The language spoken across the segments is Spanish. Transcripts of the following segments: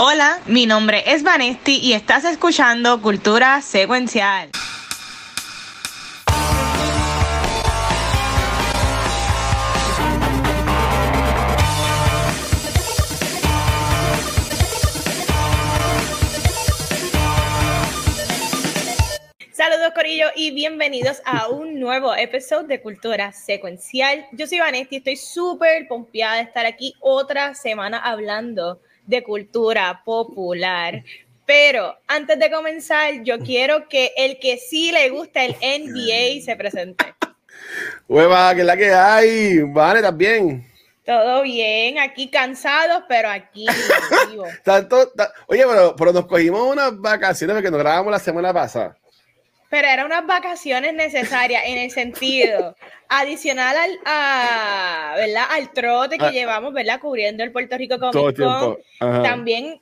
Hola, mi nombre es Vanesti y estás escuchando Cultura Secuencial. Saludos Corillo y bienvenidos a un nuevo episodio de Cultura Secuencial. Yo soy Vanesti estoy súper pompeada de estar aquí otra semana hablando de cultura popular. Pero antes de comenzar, yo quiero que el que sí le gusta el NBA se presente. Hueva, que es la que hay. Vale, también. Todo bien, aquí cansados, pero aquí vivo. Tanto, oye, pero, pero nos cogimos unas vacaciones porque nos grabamos la semana pasada. Pero eran unas vacaciones necesarias en el sentido adicional al, a, ¿verdad? al trote que ah. llevamos, ¿verdad? Cubriendo el Puerto Rico Comic Con. También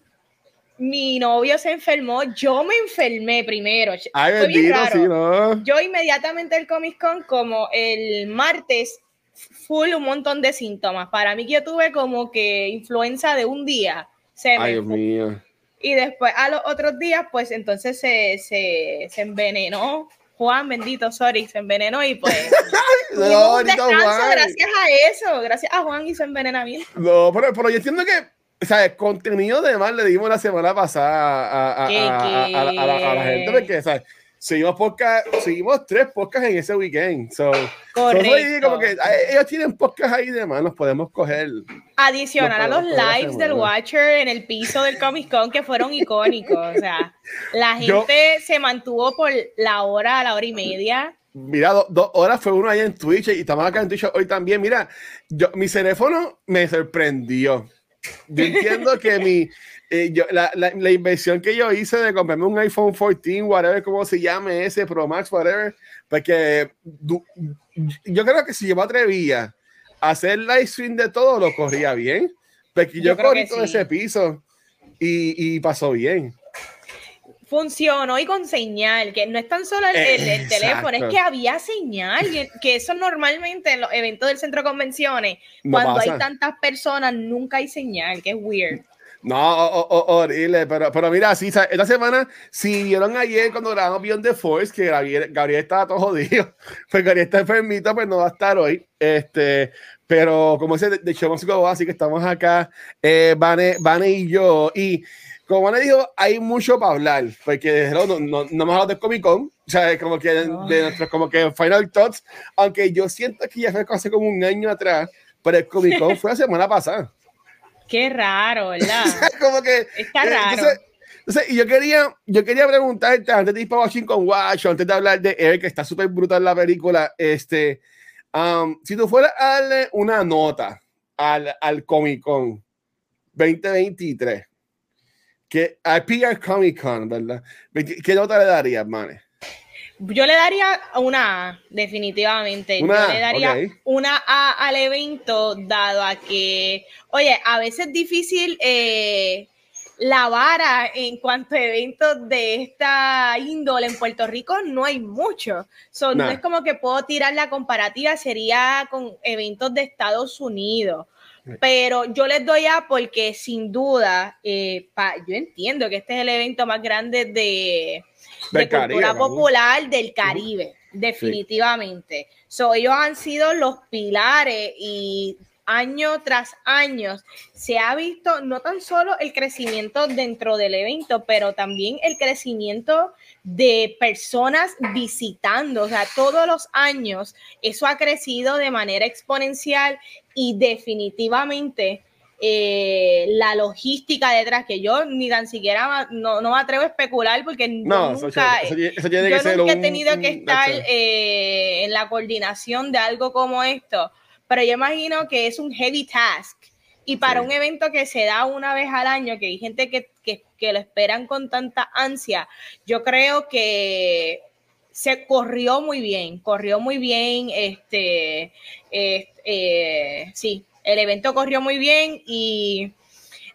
mi novio se enfermó, yo me enfermé primero. Ay, bendito, sí, ¿no? Yo inmediatamente el Comic Con, como el martes, full un montón de síntomas. Para mí que yo tuve como que influenza de un día. Se Ay, Dios mío. Y después a los otros días, pues entonces se, se, se envenenó. Juan, bendito, sorry, se envenenó y pues. no, un descanso gracias a eso, gracias a Juan y su envenenamiento. No, pero, pero yo entiendo que o sea, el contenido de más le dimos la semana pasada a, a, a, a la, la, gente, porque, ¿sabes? Seguimos, podcast, seguimos tres podcasts en ese weekend. So, Correcto. como que ellos tienen podcasts ahí de más, nos podemos coger. Adicional a los lives del Watcher en el piso del Comic Con que fueron icónicos. O sea, la gente se mantuvo por la hora, la hora y media. Mira, dos horas fue uno ahí en Twitch y estamos acá en Twitch hoy también. Mira, yo, mi teléfono me sorprendió. Yo entiendo que mi, eh, yo, la, la, la, inversión que yo hice de comprarme un iPhone 14, whatever, como se llame ese, Pro Max, whatever, porque yo creo que si yo me atrevía a hacer live stream de todo, lo corría bien. Porque yo, corrí todo ese piso y, y, pasó bien. Funcionó y con señal, que no es tan solo el, el, teléfono, es que había señal, que eso normalmente en los eventos del centro de convenciones, cuando hay tantas personas, nunca hay señal, que es weird. No, horrible, pero, pero mira, sí, esta semana, si vieron ayer cuando grabamos Beyond the Force, que Gabriel, estaba todo jodido, pues Gabriel está enfermito, pues no va a estar hoy, este, pero como dice, de hecho, músico así que estamos acá, eh, Vane, Vane y yo, y como Vane dijo, hay mucho para hablar, porque no, no, no, hemos hablado de Comic Con, o sea, como que de, nuestros como que Final Thoughts, aunque yo siento que ya fue hace como un año atrás, pero el Comic Con fue la semana pasada. Qué raro, ¿verdad? Como que. Está eh, raro. Entonces, y yo quería, yo quería preguntarte, antes de ir para Washington Watch, antes de hablar de él, que está súper brutal la película, este, um, si tú fueras a darle una nota al, al Comic Con 2023, que al PR Comic Con, ¿verdad? ¿Qué nota le darías, Mane? Yo le daría una A, definitivamente. yo le daría una A al evento, dado a que, oye, a veces es difícil eh, la vara en cuanto a eventos de esta índole en Puerto Rico, no hay mucho. No es como que puedo tirar la comparativa, sería con eventos de Estados Unidos. Pero yo les doy A porque sin duda, eh, yo entiendo que este es el evento más grande de de cultura popular del Caribe, definitivamente. ellos han sido los pilares y año tras año se ha visto no tan solo el crecimiento dentro del evento, pero también el crecimiento de personas visitando, o sea, todos los años eso ha crecido de manera exponencial y definitivamente eh, la logística detrás, que yo ni tan siquiera no, no me atrevo a especular porque no, nunca, eso, eso yo que nunca he tenido que estar eh, en la coordinación de algo como esto, pero yo imagino que es un heavy task. Y para un evento que se da una vez al año, que hay gente que, que, que lo esperan con tanta ansia, yo creo que se corrió muy bien, corrió muy bien, este, eh, sí, el evento corrió muy bien y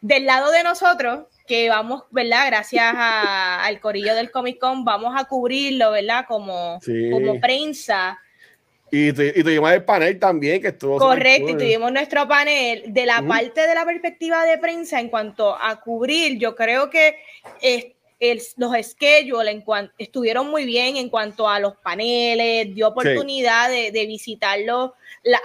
del lado de nosotros, que vamos, ¿verdad? Gracias al corillo del Comic Con, vamos a cubrirlo, ¿verdad? Como, como prensa. Y, tuvimos el panel también, que estuvo. Correcto, y tuvimos nuestro panel. De la parte de la perspectiva de prensa, en cuanto a cubrir, yo creo que los schedules estuvieron muy bien en cuanto a los paneles, dio oportunidad de, de, visitarlo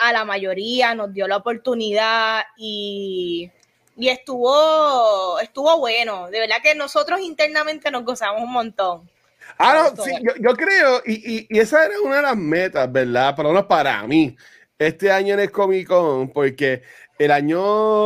a la mayoría, nos dio la oportunidad y, y estuvo, estuvo bueno. De verdad que nosotros internamente nos gozamos un montón. Ah, no, sí, yo, creo, y, y, esa era una de las metas, ¿verdad? Por lo menos para mí, este año en el Comic Con, porque el año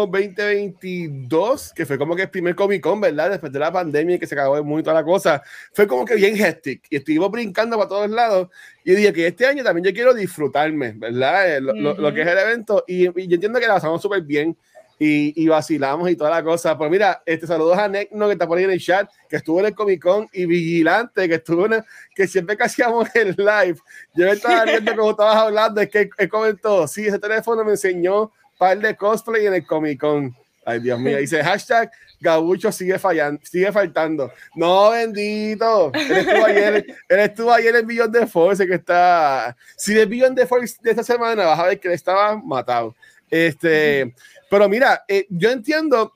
2022, que fue como que el primer Comic Con, ¿verdad? Después de la pandemia y que se acabó de muy toda la cosa, fue como que bien hectic y estuvimos brincando para todos lados. Y dije que este año también yo quiero disfrutarme, ¿verdad? Eh, lo, que es el evento. Y, y, yo entiendo que la pasamos súper bien y, vacilamos y toda la cosa. Pues mira, este saludos a Necno que está por ahí en el chat, que estuvo en el Comic Con y Vigilante, que estuvo en que siempre que hacíamos el live, yo me estaba viendo como estabas hablando, es que él comentó, sí, ese teléfono me enseñó par de cosplay en el Comic Con. Ay, Dios mío, dice hashtag Gabucho sigue fallando, sigue faltando. No, bendito. Él estuvo ayer, él estuvo ayer en Billón de Force, que está. Si el Billón de Force de esta semana, vas a ver que él estaba matado. Este. Pero mira, eh, yo entiendo.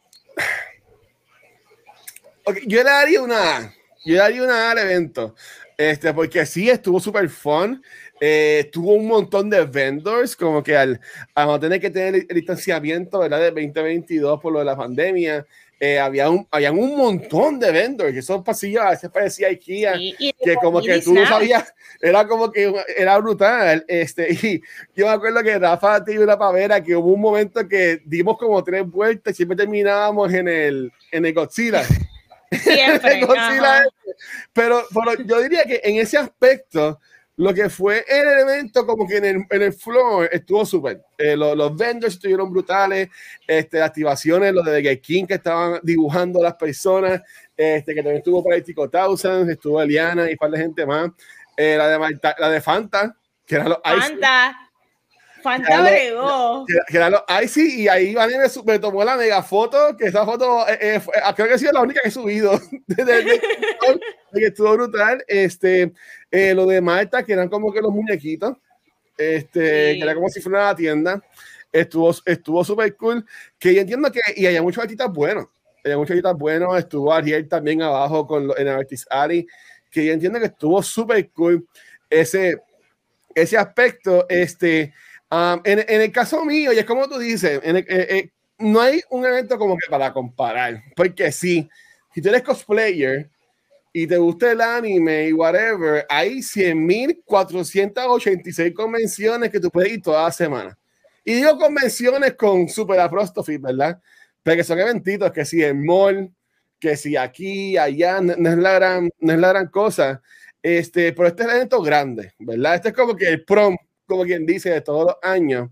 yo le daría una. Yo le daría una al evento. Este, porque sí, estuvo súper fun. Eh, tuvo un montón de vendors, como que al, al tener que tener el, distanciamiento ¿verdad? de 2022 por lo de la pandemia, eh, había, un, habían un montón de vendors, que esos pasillos a veces parecía IKEA, que como que tú no sabías, era como que era brutal. Este, y yo me acuerdo que Rafa tiene una pavera que hubo un momento que dimos como tres vueltas y siempre terminábamos en el, en el Godzilla. Siempre, pero, pero yo diría que en ese aspecto, lo que fue el elemento como que en el, en el floor estuvo súper. Eh, los vendors estuvieron brutales, este, activaciones, lo de The King que estaban dibujando las personas, este, que también estuvo para Tico Thousands, estuvo Eliana y un par de gente más. Eh, la, de, la de Fanta, que era los Fanta. Fanta bregó. Los Icy y ahí Vani me, me, tomó la mega foto, que esa foto eh, creo que ha sido la única que he subido. que estuvo brutal. Este, eh, lo de Marta, que eran como que los muñequitos, este, que era como si fuera una tienda, estuvo estuvo súper cool. Que yo entiendo que, y hay muchos artistas buenos, hay muchos artistas buenos, estuvo Ariel también abajo con en Artist que yo entiendo que estuvo súper cool ese, ese aspecto. Este, um, en, en, el caso mío, y es como tú dices, en eh, eh, no hay un evento como que para comparar, porque sí, si tú eres cosplayer, y te gusta el anime y whatever, hay 100.486 convenciones que tú puedes ir toda la semana. Y digo convenciones con super apostrophe, ¿verdad? Porque son eventitos que si en mall, que si aquí, allá, no, es la gran, no es la gran cosa. Este, pero este es el evento grande, ¿verdad? Este es como que el prom, como quien dice, de todos los años.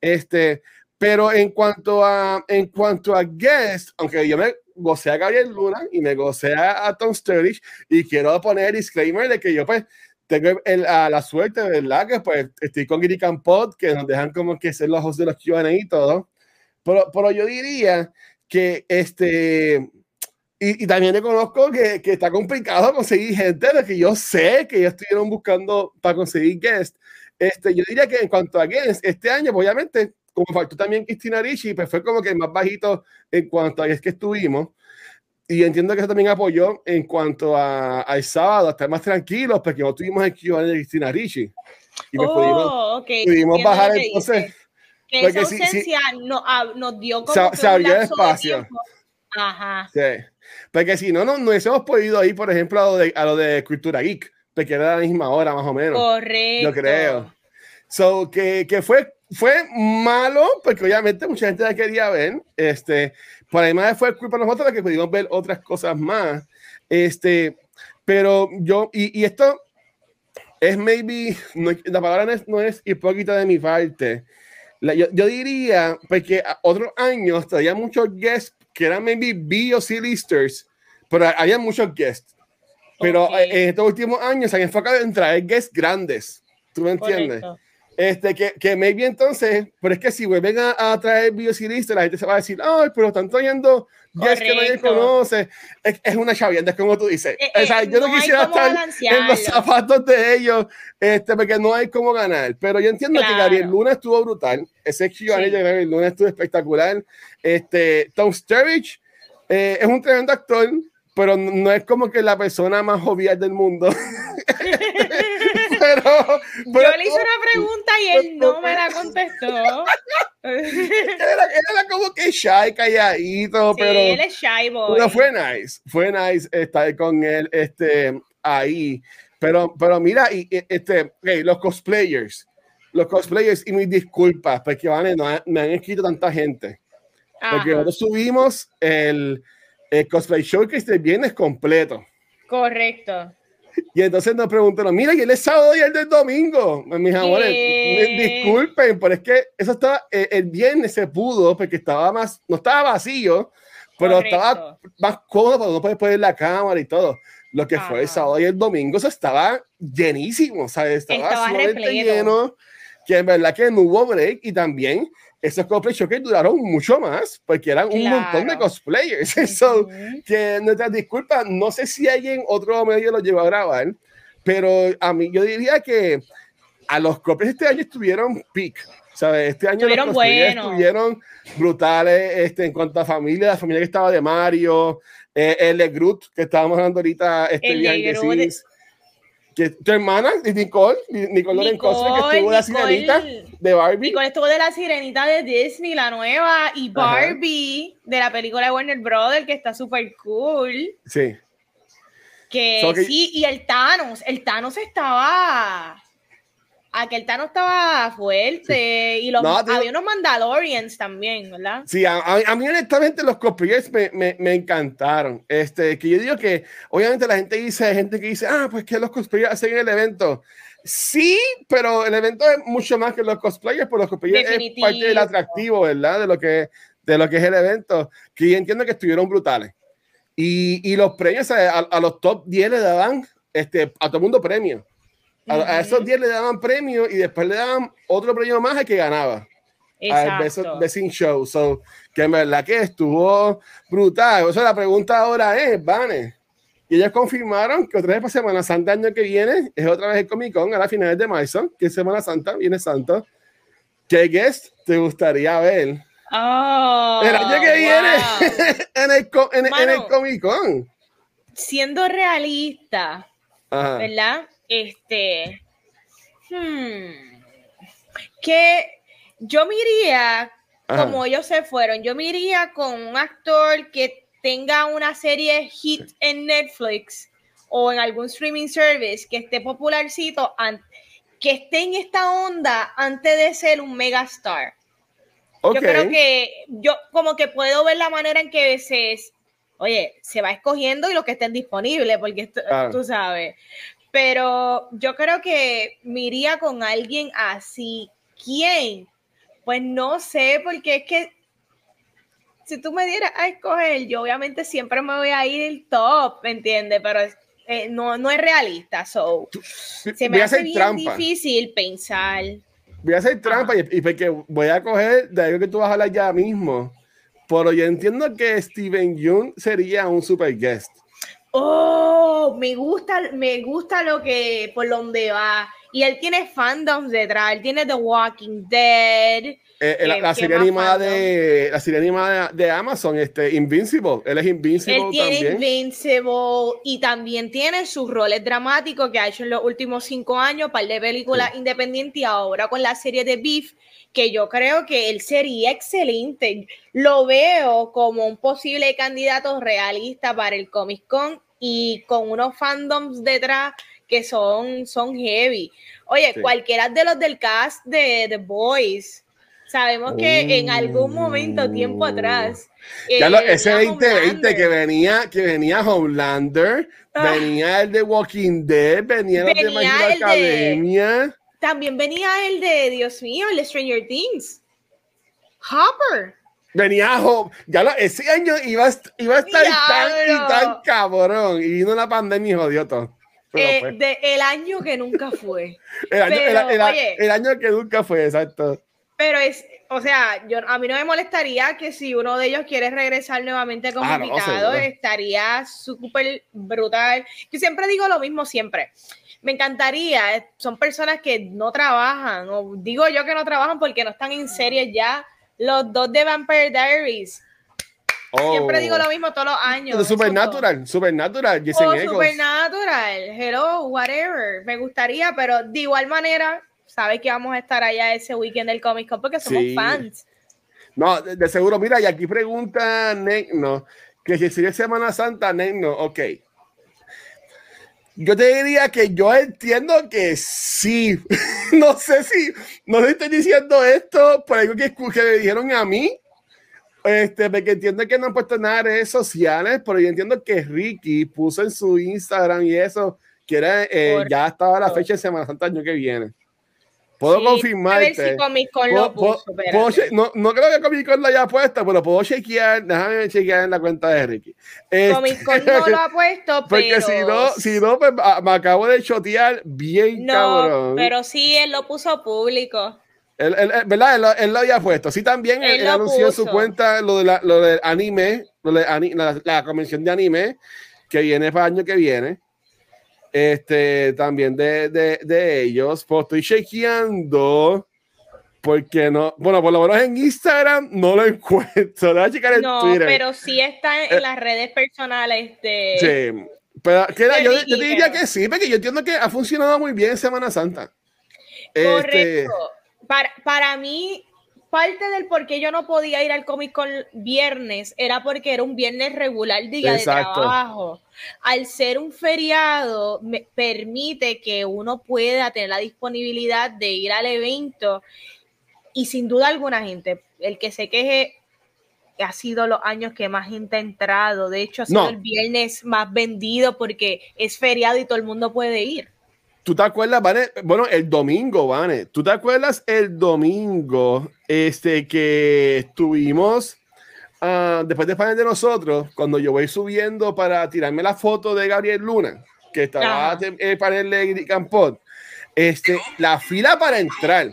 Este, pero en cuanto a, en cuanto a guest, aunque yo me gocé a Gabriel Luna y me gocé a, Tom Sturridge y quiero poner disclaimer de que yo pues tengo el, a la suerte, ¿verdad? Que pues estoy con Giri Campot, que nos dejan como que ser los hosts de los Q&A y todo. Pero, pero yo diría que este... Y, y también reconozco que, que, está complicado conseguir gente de que yo sé que ellos estuvieron buscando para conseguir guests. Este, yo diría que en cuanto a guests, este año, pues, obviamente, como faltó también Cristina Ricci, pues fue como que más bajito en cuanto a es que estuvimos. Y entiendo que eso también apoyó en cuanto a, al sábado, a estar más tranquilos, porque no tuvimos el Q&A de Cristina Ricci. Y oh, pudimos, bajar entonces. Que esa ausencia no, ah, nos dio como se, abrió el espacio. Ajá. Sí. Porque si no, no, no hubiésemos podido ir, por ejemplo, a lo de, a lo de Cultura Geek, porque era la misma hora más o menos. Correcto. Yo creo. So, que, que fue fue malo, porque obviamente mucha gente la quería ver. Este, por además fue culpa de nosotros que pudimos ver otras cosas más. Este, pero yo, y, y esto es maybe, la palabra no es, no es, hipócrita de mi parte. yo, yo, diría, porque otros años traía muchos guests que eran maybe B o C listers, pero había muchos guests. Pero en estos últimos años se han enfocado en traer guests grandes. ¿Tú me entiendes? Este, que, que maybe entonces, pero es que si vuelven a, a traer biocilistas, la gente se va a decir, ay, pero están trayendo es que nadie conoce. Es, es una chavienda, es como tú dices. Eh, o sea, yo no, quisiera estar en los zapatos de ellos, este, porque no hay cómo ganar. Pero yo entiendo que Gabriel Luna estuvo brutal. Ese Q&A de Gabriel Luna estuvo espectacular. Este, Tom Sturridge eh, es un tremendo actor, pero no es como que la persona más jovial del mundo. pero, Yo le hice una pregunta y él no me la contestó. era, como que shy, calladito, sí, pero. Él es shy boy. Pero fue nice, fue nice estar con él este, ahí. Pero, pero mira, y, este, los cosplayers, los cosplayers, y mis disculpas, porque vale, no, me han escrito tanta gente. Porque nosotros subimos el, el cosplay showcase del viernes completo. Correcto. Y entonces nos preguntaron, mira, y él es sábado y el del domingo. Mis amores, disculpen, pero es que eso estaba, eh, el viernes se pudo porque estaba más, no estaba vacío, pero estaba más cómodo para no poder poner la cámara y todo. Lo que fue el sábado y el domingo, eso estaba llenísimo, ¿sabes? Estaba, estaba lleno, que en verdad que no hubo break y también esos cosplay showcase duraron mucho más porque eran un montón de cosplayers. Eso, que nuestras disculpas, no sé si alguien otro medio lo llevó a grabar, pero a mí yo diría que a los cosplayers este año estuvieron peak. ¿sabes? Este año estuvieron los estuvieron brutales este, en cuanto a familia, la familia que estaba de Mario, eh, el de Groot, que estábamos hablando ahorita, este el que tu hermana, Nicole, Nicole, Nicole que estuvo de la sirenita de Barbie. Nicole estuvo de la sirenita de Disney, la nueva, y Barbie de la película de Warner Brothers, que está súper cool. Sí. Que, sí, y el Thanos, el Thanos estaba aquel Thanos estaba fuerte y los, había unos Mandalorians también, ¿verdad? Sí, a, a, mí honestamente los cosplayers me, me, me, encantaron. Este, que yo digo que obviamente la gente dice, hay gente que dice, ah, pues que los cosplayers hacen el evento. Sí, pero el evento es mucho más que los cosplayers, porque los cosplayers es parte del atractivo, ¿verdad? De lo que, de lo que es el evento, que yo entiendo que estuvieron brutales. Y, y los premios a, a, los top 10 le daban este, a todo mundo premios. A, esos 10 le daban premio y después le daban otro premio más al que ganaba. Exacto. Al Best Show. So, que en verdad que estuvo brutal. O sea, la pregunta ahora es, Vane. Y ellos confirmaron que otra vez para Semana Santa año que viene es otra vez el Comic Con a la finales de marzo, que es Semana Santa, viene Santo. ¿Qué guest te gustaría ver? Oh, el año que viene en, el, en, en el Comic Con. Siendo realista, ¿verdad? Este. Hmm, que yo me iría, como ellos se fueron, yo me iría con un actor que tenga una serie hit en Netflix o en algún streaming service que esté popularcito, que esté en esta onda antes de ser un megastar. Yo creo que yo como que puedo ver la manera en que se, oye, se va escogiendo y lo que estén disponibles, porque tú sabes. Pero yo creo que me iría con alguien así. ¿Quién? Pues no sé, porque es que si tú me dieras a escoger, yo obviamente siempre me voy a ir el top, ¿me entiendes? Pero eh, no, no es realista, so se me hace bien difícil pensar. Voy a hacer trampa y, porque voy a coger de algo que tú vas a hablar ya mismo. Pero yo entiendo que Steven Yeun sería un super guest. Oh, me gusta, me gusta lo que, por donde va. Y él tiene fandoms detrás, él tiene The Walking Dead. Eh, la, serie animada de la serie animada de, Amazon, este Invincible, él es Invincible él tiene Invincible y también tiene sus roles dramáticos que ha hecho en los últimos cinco años, par de películas independientes y ahora con la serie de Beef, que yo creo que él sería excelente. Lo veo como un posible candidato realista para el Comic Con y con unos fandoms detrás que son, son heavy. Oye, cualquiera de los del cast de The Boys, sabemos que en algún momento, tiempo atrás. Ya eh, ese 2020 que venía, que venía Homelander, ah. venía el de Walking Dead, venía, el de My Academia. también venía el de, Dios mío, el de Stranger Things. Hopper. Venía ya lo, ese año iba, iba a estar tan y tan cabrón. Y vino la pandemia y jodió todo. Eh, de el año que nunca fue. el, año, el, año, que nunca fue, exacto. Pero es, o sea, yo, a mí no me molestaría que si uno de ellos quiere regresar nuevamente como ah, invitado, estaría súper brutal. Yo siempre digo lo mismo, siempre. Me encantaría, eh, son personas que no trabajan, o digo yo que no trabajan porque no están en series ya. Los dos de Vampire Diaries Siempre digo lo mismo todos los años. Supernatural, Supernatural, Jason oh, Supernatural, hello, whatever. Me gustaría, pero de igual manera, sabes que vamos a estar allá ese weekend del Comic Con porque somos fans. No, de, seguro, mira, y aquí pregunta no, que si sigue Semana Santa, no, ok. Yo te diría que yo entiendo que sí. no sé si, no le estoy diciendo esto por algo que, que me dijeron a mí este, porque entiendo que no han puesto nada en redes sociales, pero yo entiendo que Ricky puso en su Instagram y eso, que era, eh, ya estaba la fecha de Semana Santa año que viene. Puedo confirmar. A ver si Comic Con lo puso. no, no, creo que Comic Con lo haya puesto, pero puedo chequear. Déjame chequear en la cuenta de Ricky. Este, Comic Con no lo ha puesto, porque pero. si no, si no pues, me acabo de chotear bien no, cabrón. Pero sí, él lo puso público. Él, ¿verdad? Él, lo había puesto. Sí, también él, anunció en su cuenta lo, de la, lo del anime, lo de la, convención de anime que viene para el año que viene. Este, también de, de, de ellos. Pues estoy chequeando porque no, bueno, por lo menos en Instagram no lo encuentro. Voy a checar en no, pero sí está en, eh, las redes personales de. Sí, pero yo, yo, diría que sí, porque yo entiendo que ha funcionado muy bien Semana Santa. Correcto. Este, para, para mí, parte del por qué yo no podía ir al Comic Con viernes era porque era un viernes regular día de trabajo. Al ser un feriado, me permite que uno pueda tener la disponibilidad de ir al evento y sin duda alguna gente, el que se queje ha sido los años que más gente ha entrado. De hecho, ha sido el viernes más vendido porque es feriado y todo el mundo puede ir. ¿Tú te acuerdas, Vane? Bueno, el domingo, Vane. ¿Tú te acuerdas el domingo este, que estuvimos uh, después de panel de nosotros, cuando yo voy subiendo para tirarme la foto de Gabriel Luna, que estaba en el panel de Campot? Este, la fila para entrar.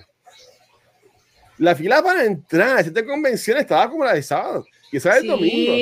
La fila para entrar esta convención estaba como la de sábado. Y eso era el domingo.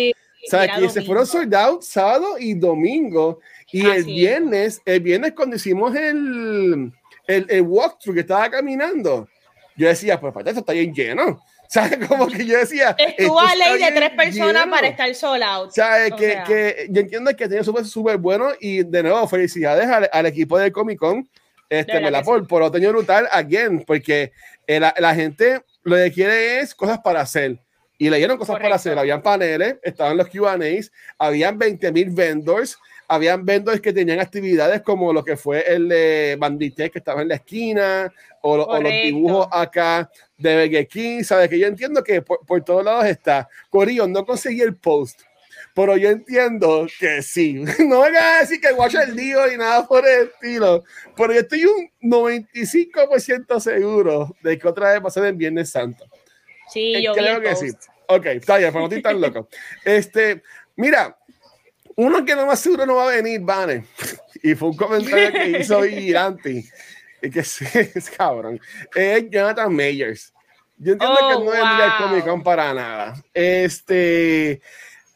O sea, que se fueron sold out sábado y domingo. Y el viernes, el viernes cuando hicimos el, el, el, walkthrough que estaba caminando, yo decía, pues para esto está bien lleno. ¿Sabes? Como que yo decía. Estuvo a ley de tres personas para estar sold out. ¿Sabes? Que, que, yo entiendo que tiene súper, súper bueno y de nuevo, felicidades al, al equipo del Comic Con. Este, me la por, por lo tenido brutal, again, porque la, la gente lo que quiere es cosas para hacer. Y le dieron cosas para hacer. Habían paneles, estaban los QAs, habían 20 mil vendors habían vendors que tenían actividades como lo que fue el de Bandite que estaba en la esquina o, los dibujos acá de Burger King, sabes que yo entiendo que por, todos lados está. Corillo, no conseguí el post, pero yo entiendo que sí. No vengan a decir que watch el lío y nada por el estilo, pero yo estoy un 95% seguro de que otra vez va a ser el Viernes Santo. Sí, yo creo que sí. Ok, está bien, pero no estoy tan loco. Este, mira, uno que no más seguro no va a venir, Vane. Y fue un comentario que hizo Giranti. Y que es cabrón. Es Jonathan Mayers. Yo entiendo que oh, no es el Comic Con para nada. Este.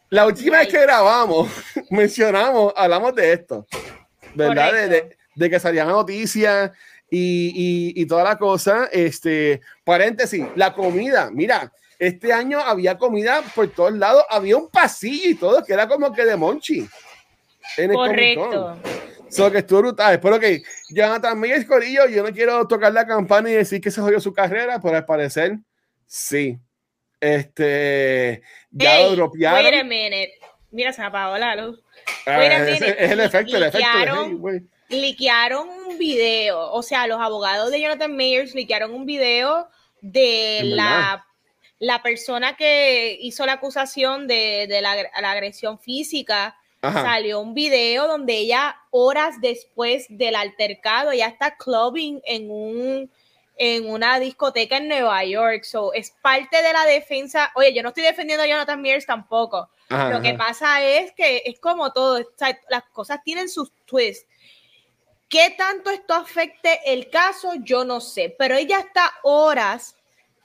La última vez que grabamos, mencionamos, hablamos de esto. ¿Verdad? De, de, que salían noticias y, y, y toda la cosa. Este, paréntesis, la comida. Mira, este año había comida por todos lados, había un pasillo y todo que era como que de Monchi. En el Correcto. Solo que estuvo brutal. Espero que Jonathan es Corillo, yo no quiero tocar la campana y decir que se jodió su carrera, pero al parecer, sí. Este, ya lo dropearon. Wait a minute. Mira, se apagó la luz. Ah, es, el efecto, el efecto. liquearon un video, o sea, los abogados de Jonathan Mayers liquearon un video de la la persona que hizo la acusación de, la, agresión física, salió un video donde ella, horas después del altercado, ya está clubbing en un en una discoteca en Nueva York. So, es parte de la defensa. Oye, yo no estoy defendiendo a Jonathan Mears tampoco. Lo que pasa es que es como todo, las cosas tienen sus twists. ¿Qué tanto esto afecte el caso? Yo no sé, pero ella está horas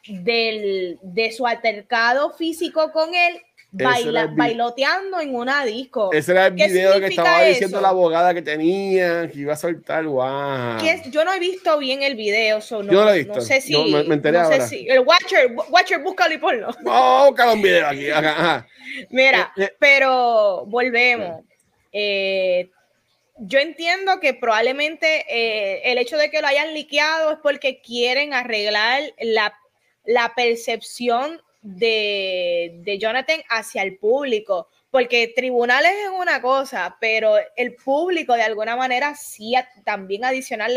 del, de su altercado físico con él baila, bailoteando en una disco. Ese era el video que estaba diciendo la abogada que tenía, que iba a soltar, wow. Yo no he visto bien el video, no, yo no lo he visto. No sé si. me, enteré no ahora. Sé si, el Watcher, Watcher, búscalo y ponlo. Oh, búscalo un video aquí. Mira, eh, eh. pero volvemos. Eh, yo entiendo que probablemente eh, el hecho de que lo hayan liqueado es porque quieren arreglar la, la percepción de, de, Jonathan hacia el público, porque tribunales es una cosa, pero el público de alguna manera sí también adicional,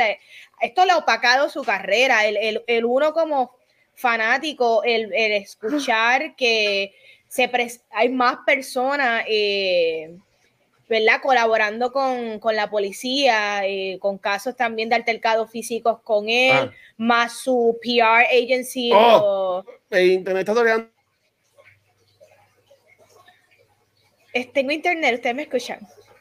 esto le ha opacado su carrera, el, el, el uno como fanático, el, el escuchar que se hay más personas. Eh, ¿verdad? Colaborando con, la policía, eh, con casos también de altercados físicos con él, ah. más su PR agency. Oh, internet está Tengo internet, ¿ustedes me escuchan?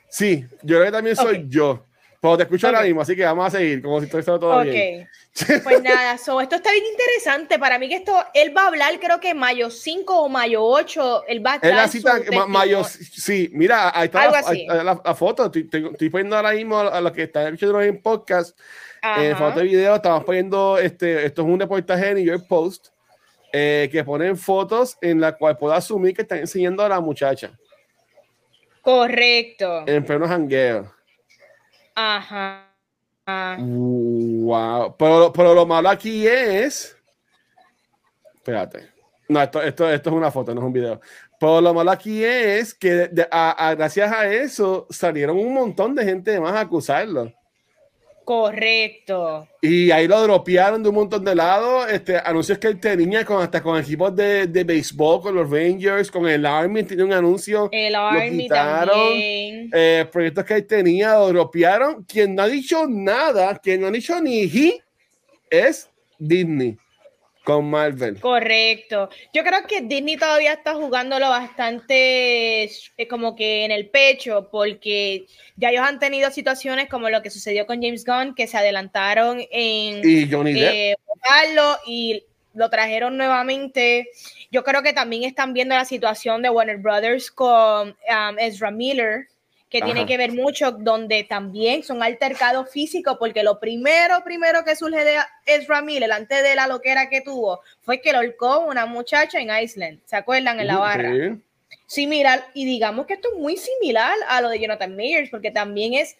Sí, yo creo que también soy yo. Pero te escucho ahora mismo, así que vamos a seguir, como si todo estuviera todo bien. Pues nada, esto está bien interesante. Para mí que esto, él va a hablar creo que mayo 5 o mayo 8, él va a estar... la cita, mayo, sí, mira, ahí está la, foto, estoy, poniendo ahora mismo a los que están escuchando en podcast, en foto de video, estamos poniendo, este, esto es un reportaje de New York Post, eh, que ponen fotos en la cual puedo asumir que están enseñando a la muchacha. Correcto. En pleno jangueo. Ajá. Wow. Pero, pero, lo malo aquí es. Espérate. No, esto, esto, esto, es una foto, no es un video. Pero lo malo aquí es que gracias a eso salieron un montón de gente más a acusarlo. Correcto. Y ahí lo dropearon de un montón de lados. Este, anuncios que él tenía con, hasta con equipos de, de béisbol, con los Rangers, con el Army, tiene un anuncio. El Army también. Eh, proyectos que él tenía, lo dropearon. Quien no ha dicho nada, quien no ha dicho ni he, es Disney con Marvel. Correcto. Yo creo que Disney todavía está jugándolo bastante eh, como que en el pecho, porque ya ellos han tenido situaciones como lo que sucedió con James Gunn, que se adelantaron en y Johnny eh, y lo trajeron nuevamente. Yo creo que también están viendo la situación de Warner Brothers con um, Ezra Miller que tiene que ver mucho, donde también son altercados físicos, porque lo primero, primero que surge de Ezra Miller, antes de la loquera que tuvo, fue que lo holcó una muchacha en Iceland, ¿se acuerdan? En la barra. Sí. mira, y digamos que esto es muy similar a lo de Jonathan Meyers, porque también es,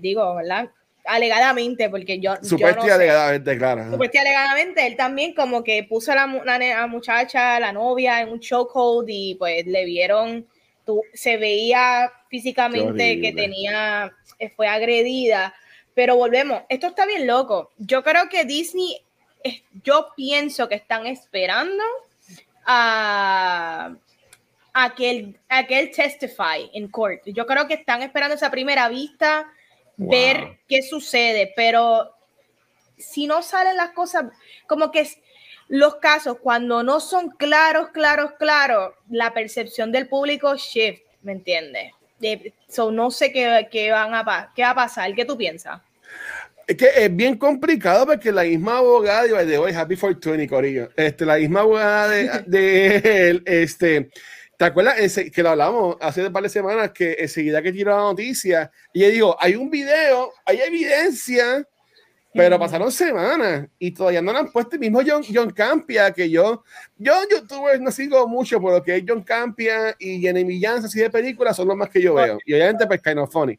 digo, ¿verdad? alegadamente, porque yo. Supuestamente alegadamente, claro. Supuestamente alegadamente, él también como que puso a la, la, muchacha, la novia, en un chokehold y pues le vieron se veía físicamente que tenía, eh, fue agredida, pero volvemos, esto está bien loco. Yo creo que Disney, yo pienso que están esperando a, a, que él, a que él testify en court. Yo creo que están esperando esa primera vista, ver qué sucede, pero si no salen las cosas, como que los casos cuando no son claros, claros, claros, la percepción del público shift, ¿me entiendes? So, no sé qué, qué, van a, qué va a pasar. ¿Qué tú piensas? Es que es bien complicado porque la misma abogada, de hoy, Happy for 20, Corillo, este, la misma abogada de, de él, este, ¿te acuerdas que lo hablamos hace un par de semanas que enseguida que tiró la noticia, y ella dijo, hay un video, hay evidencia pero pasaron semanas y todavía no lo han puesto el mismo John, John Campia que yo. Yo, youtubers, no sigo mucho por lo que es John Campia y Jenny Jans, así de películas, son los más que yo veo. Y obviamente, pues, kind of funny.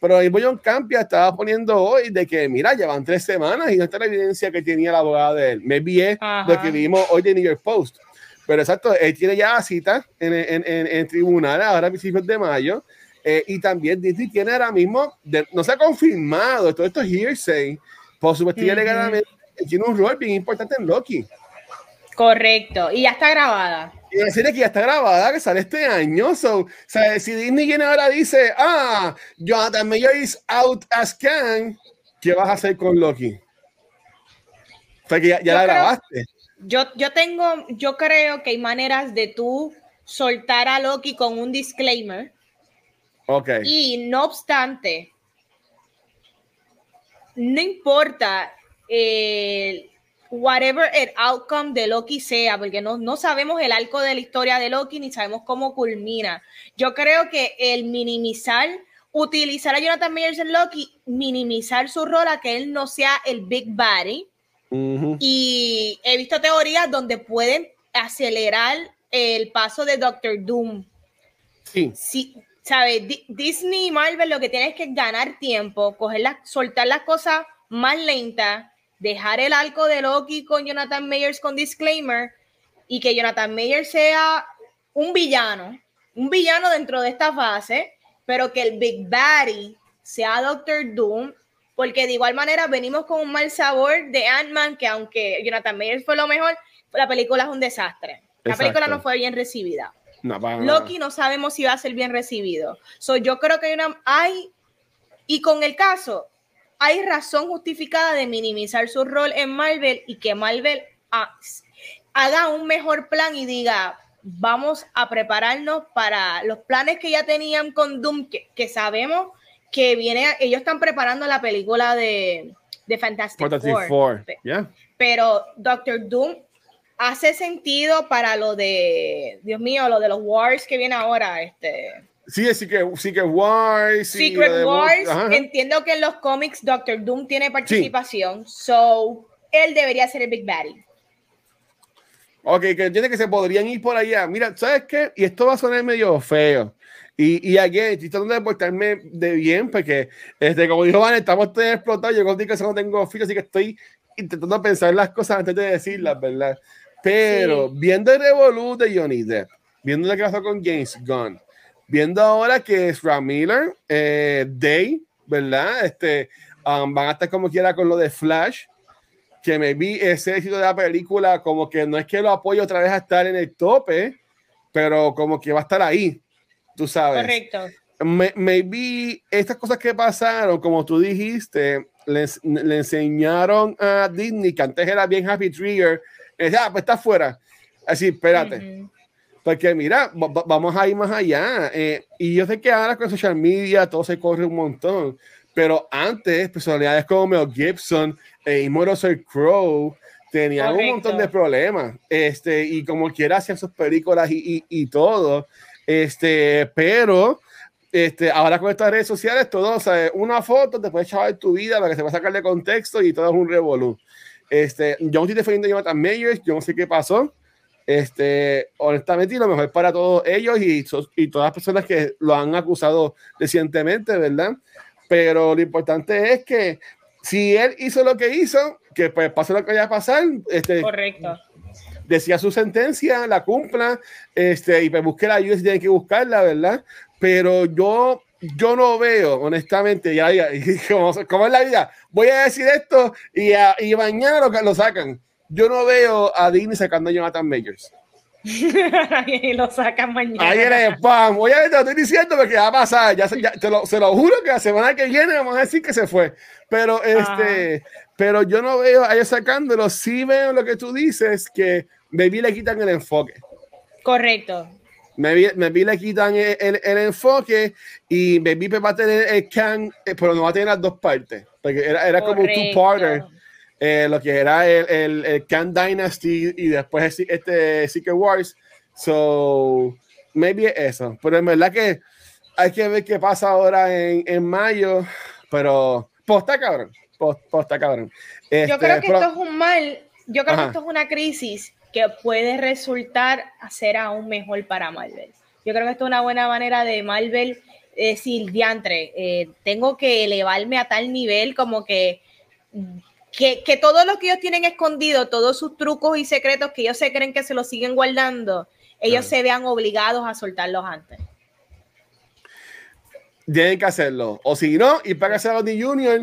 Pero el mismo John Campia estaba poniendo hoy de que, mira, llevan tres semanas y no está la evidencia que tenía la abogada de él. Me vi lo que vimos hoy de New York Post. Pero exacto, él tiene ya cita en, en, en, en tribunal ahora a principios de mayo. Eh, y también Disney tiene ahora mismo, no se ha confirmado, todo esto es hearsay, por supuesto, uh tiene un rol bien importante en Loki. Correcto, y ya está grabada. Y la serie que ya está grabada, que sale este año. So, o sea, si Disney viene ahora dice, ah, Jonathan Mayer is out as can, ¿qué vas a hacer con Loki? O sea, que ya, la grabaste. Yo, yo tengo, yo creo que hay maneras de tú soltar a Loki con un disclaimer. Ok. Y no obstante, no importa el whatever el outcome de Loki sea, porque no, no sabemos el arco de la historia de Loki ni sabemos cómo culmina. Yo creo que el minimizar, utilizar a Jonathan Mayers en Loki, minimizar su rol a que él no sea el Big Body. Y he visto teorías donde pueden acelerar el paso de Doctor Doom. Sí. sí ¿Sabes? Disney y Marvel lo que tienen es que ganar tiempo, coger soltar las cosas más lentas dejar el arco de Loki con Jonathan Mayers con disclaimer y que Jonathan Mayers sea un villano, un villano dentro de esta fase, pero que el Big Daddy sea Doctor Doom, porque de igual manera venimos con un mal sabor de Ant-Man, que aunque Jonathan Mayers fue lo mejor, la película es un desastre. La película no fue bien recibida. Loki no sabemos si va a ser bien recibido. So, yo creo que hay una. Hay, y con el caso, hay razón justificada de minimizar su rol en Marvel y que Marvel haga un mejor plan y diga, vamos a prepararnos para los planes que ya tenían con Doom, que, sabemos que viene, ellos están preparando la película de, de Fantastic, Four. Pero Doctor Doom hace sentido para lo de, Dios mío, lo de los Wars que viene ahora, este Sí, que Secret Wars. Secret Wars. Entiendo que en los cómics Doctor Doom tiene participación. So, él debería ser el Big Baddy. Ok, que entiende que se podrían ir por allá. Mira, ¿sabes qué? Y esto va a sonar medio feo. Y, y aquí estoy tratando de portarme de bien, porque, este, como dijo Van, estamos todos explotados. Yo contigo que no tengo oficio, así que estoy intentando pensar las cosas antes de decirlas, ¿verdad? Pero viendo el Revolut de Johnny Depp, viendo lo que pasó con James Gunn, Viendo ahora que es Ram Miller, eh, Day, ¿verdad? Este, um, van a estar como quiera con lo de Flash, que me vi ese éxito de la película, como que no es que lo apoyo otra vez a estar en el tope, pero como que va a estar ahí, tú sabes. Correcto. Me, vi estas cosas que pasaron, como tú dijiste, le, le, enseñaron a Disney, que antes era bien Happy Trigger, y decía, ah, pues está fuera. Así, espérate. Porque mira, vamos a ir más allá. Eh, y yo sé que ahora con social media todo se corre un montón. Pero antes, personalidades como Mel Gibson e Immortal Crow tenían un montón de problemas. Este, y como quiera hacían sus películas y, y, todo. Este, pero este, ahora con estas redes sociales, todo, o sea, una foto te puede echar tu vida para que se va a sacar de contexto y todo es un revolú. Este, yo no estoy defendiendo a Jonathan Mayers, yo no sé qué pasó. Este, honestamente, y lo mejor para todos ellos y, y todas las personas que lo han acusado recientemente, ¿verdad? Pero lo importante es que si él hizo lo que hizo, que pues pase lo que vaya a pasar. Este, Correcto. Decía su sentencia, la cumpla, este, y pues busque la ayuda si tiene que buscarla, ¿verdad? Pero yo, yo no veo, honestamente, ya, ya como, es la vida, voy a decir esto y, y mañana lo, lo sacan yo no veo a Disney sacando a Jonathan Majors. y lo sacan mañana. Ahí eres, pam. Oye, te lo estoy diciendo porque va a pasar. Ya, te lo, se lo juro que la semana que viene vamos a decir que se fue. Pero este, pero yo no veo a ellos sacándolo. Sí veo lo que tú dices, que Baby le quitan el enfoque. Correcto. Me vi, me vi le quitan el, el, enfoque y Baby va a tener el can, eh, pero no va a tener las dos partes. Porque era, era como un two-parter eh, lo que era el, el, Khan Dynasty y después este Secret Wars. So, maybe eso. Pero en verdad que hay que ver qué pasa ahora en, en mayo. Pero, posta cabrón. Posta cabrón. yo creo este, que esto es un mal. Yo creo que esto es una crisis que puede resultar ser aún mejor para Marvel. Yo creo que esto es una buena manera de Marvel decir, diantre, eh, tengo que elevarme a tal nivel como que que, que todo lo que ellos tienen escondido, todos sus trucos y secretos que ellos se creen que se los siguen guardando, ellos se vean obligados a soltarlos antes. Tienen que hacerlo. O si no, y para a Disney Junior.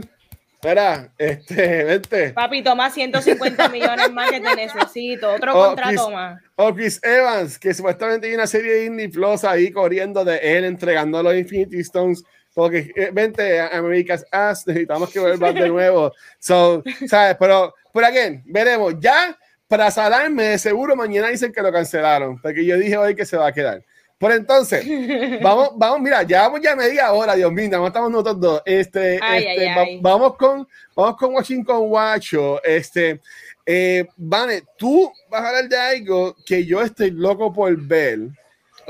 Espera, este, vente. Papi, toma 150 millones más que te necesito. Otro contrato más. O Chris Evans, que supuestamente hay una serie de Disney Plus ahí corriendo de él entregando los Infinity Stones porque eh, vente America's Ass, necesitamos que vuelva de nuevo. So, ¿sabes? Pero, por again, veremos. Ya, para salarme, seguro mañana dicen que lo cancelaron, porque yo dije hoy que se va a quedar. Por entonces, vamos, vamos, mira, ya vamos ya media hora, Dios mío, no estamos nosotros dos. Este, este vamos con, vamos con Washington Guacho. Este, eh, Vane, tú vas a hablar de algo que yo estoy loco por ver.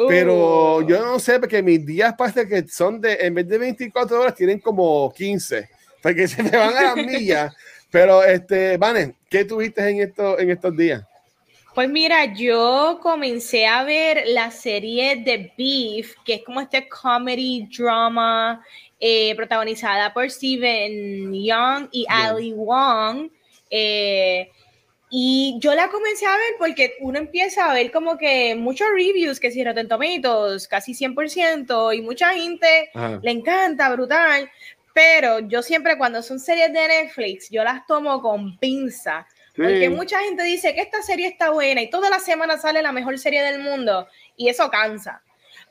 Pero uh. yo no sé, porque mis días parece que son de, en vez de 24 horas, tienen como 15, porque se me van a las millas. Pero, este, Vane, ¿qué tuviste en, esto, en estos días? Pues mira, yo comencé a ver la serie de Beef, que es como este comedy drama eh, protagonizada por Steven Young y Ali Wong. Eh, y yo la comencé a ver porque uno empieza a ver como que muchos reviews, que si Rotten Tomatoes, casi 100%, y mucha gente le encanta, brutal. Pero yo siempre cuando son series de Netflix, yo las tomo con pinza porque mucha gente dice que esta serie está buena y toda la semana sale la mejor serie del mundo y eso cansa.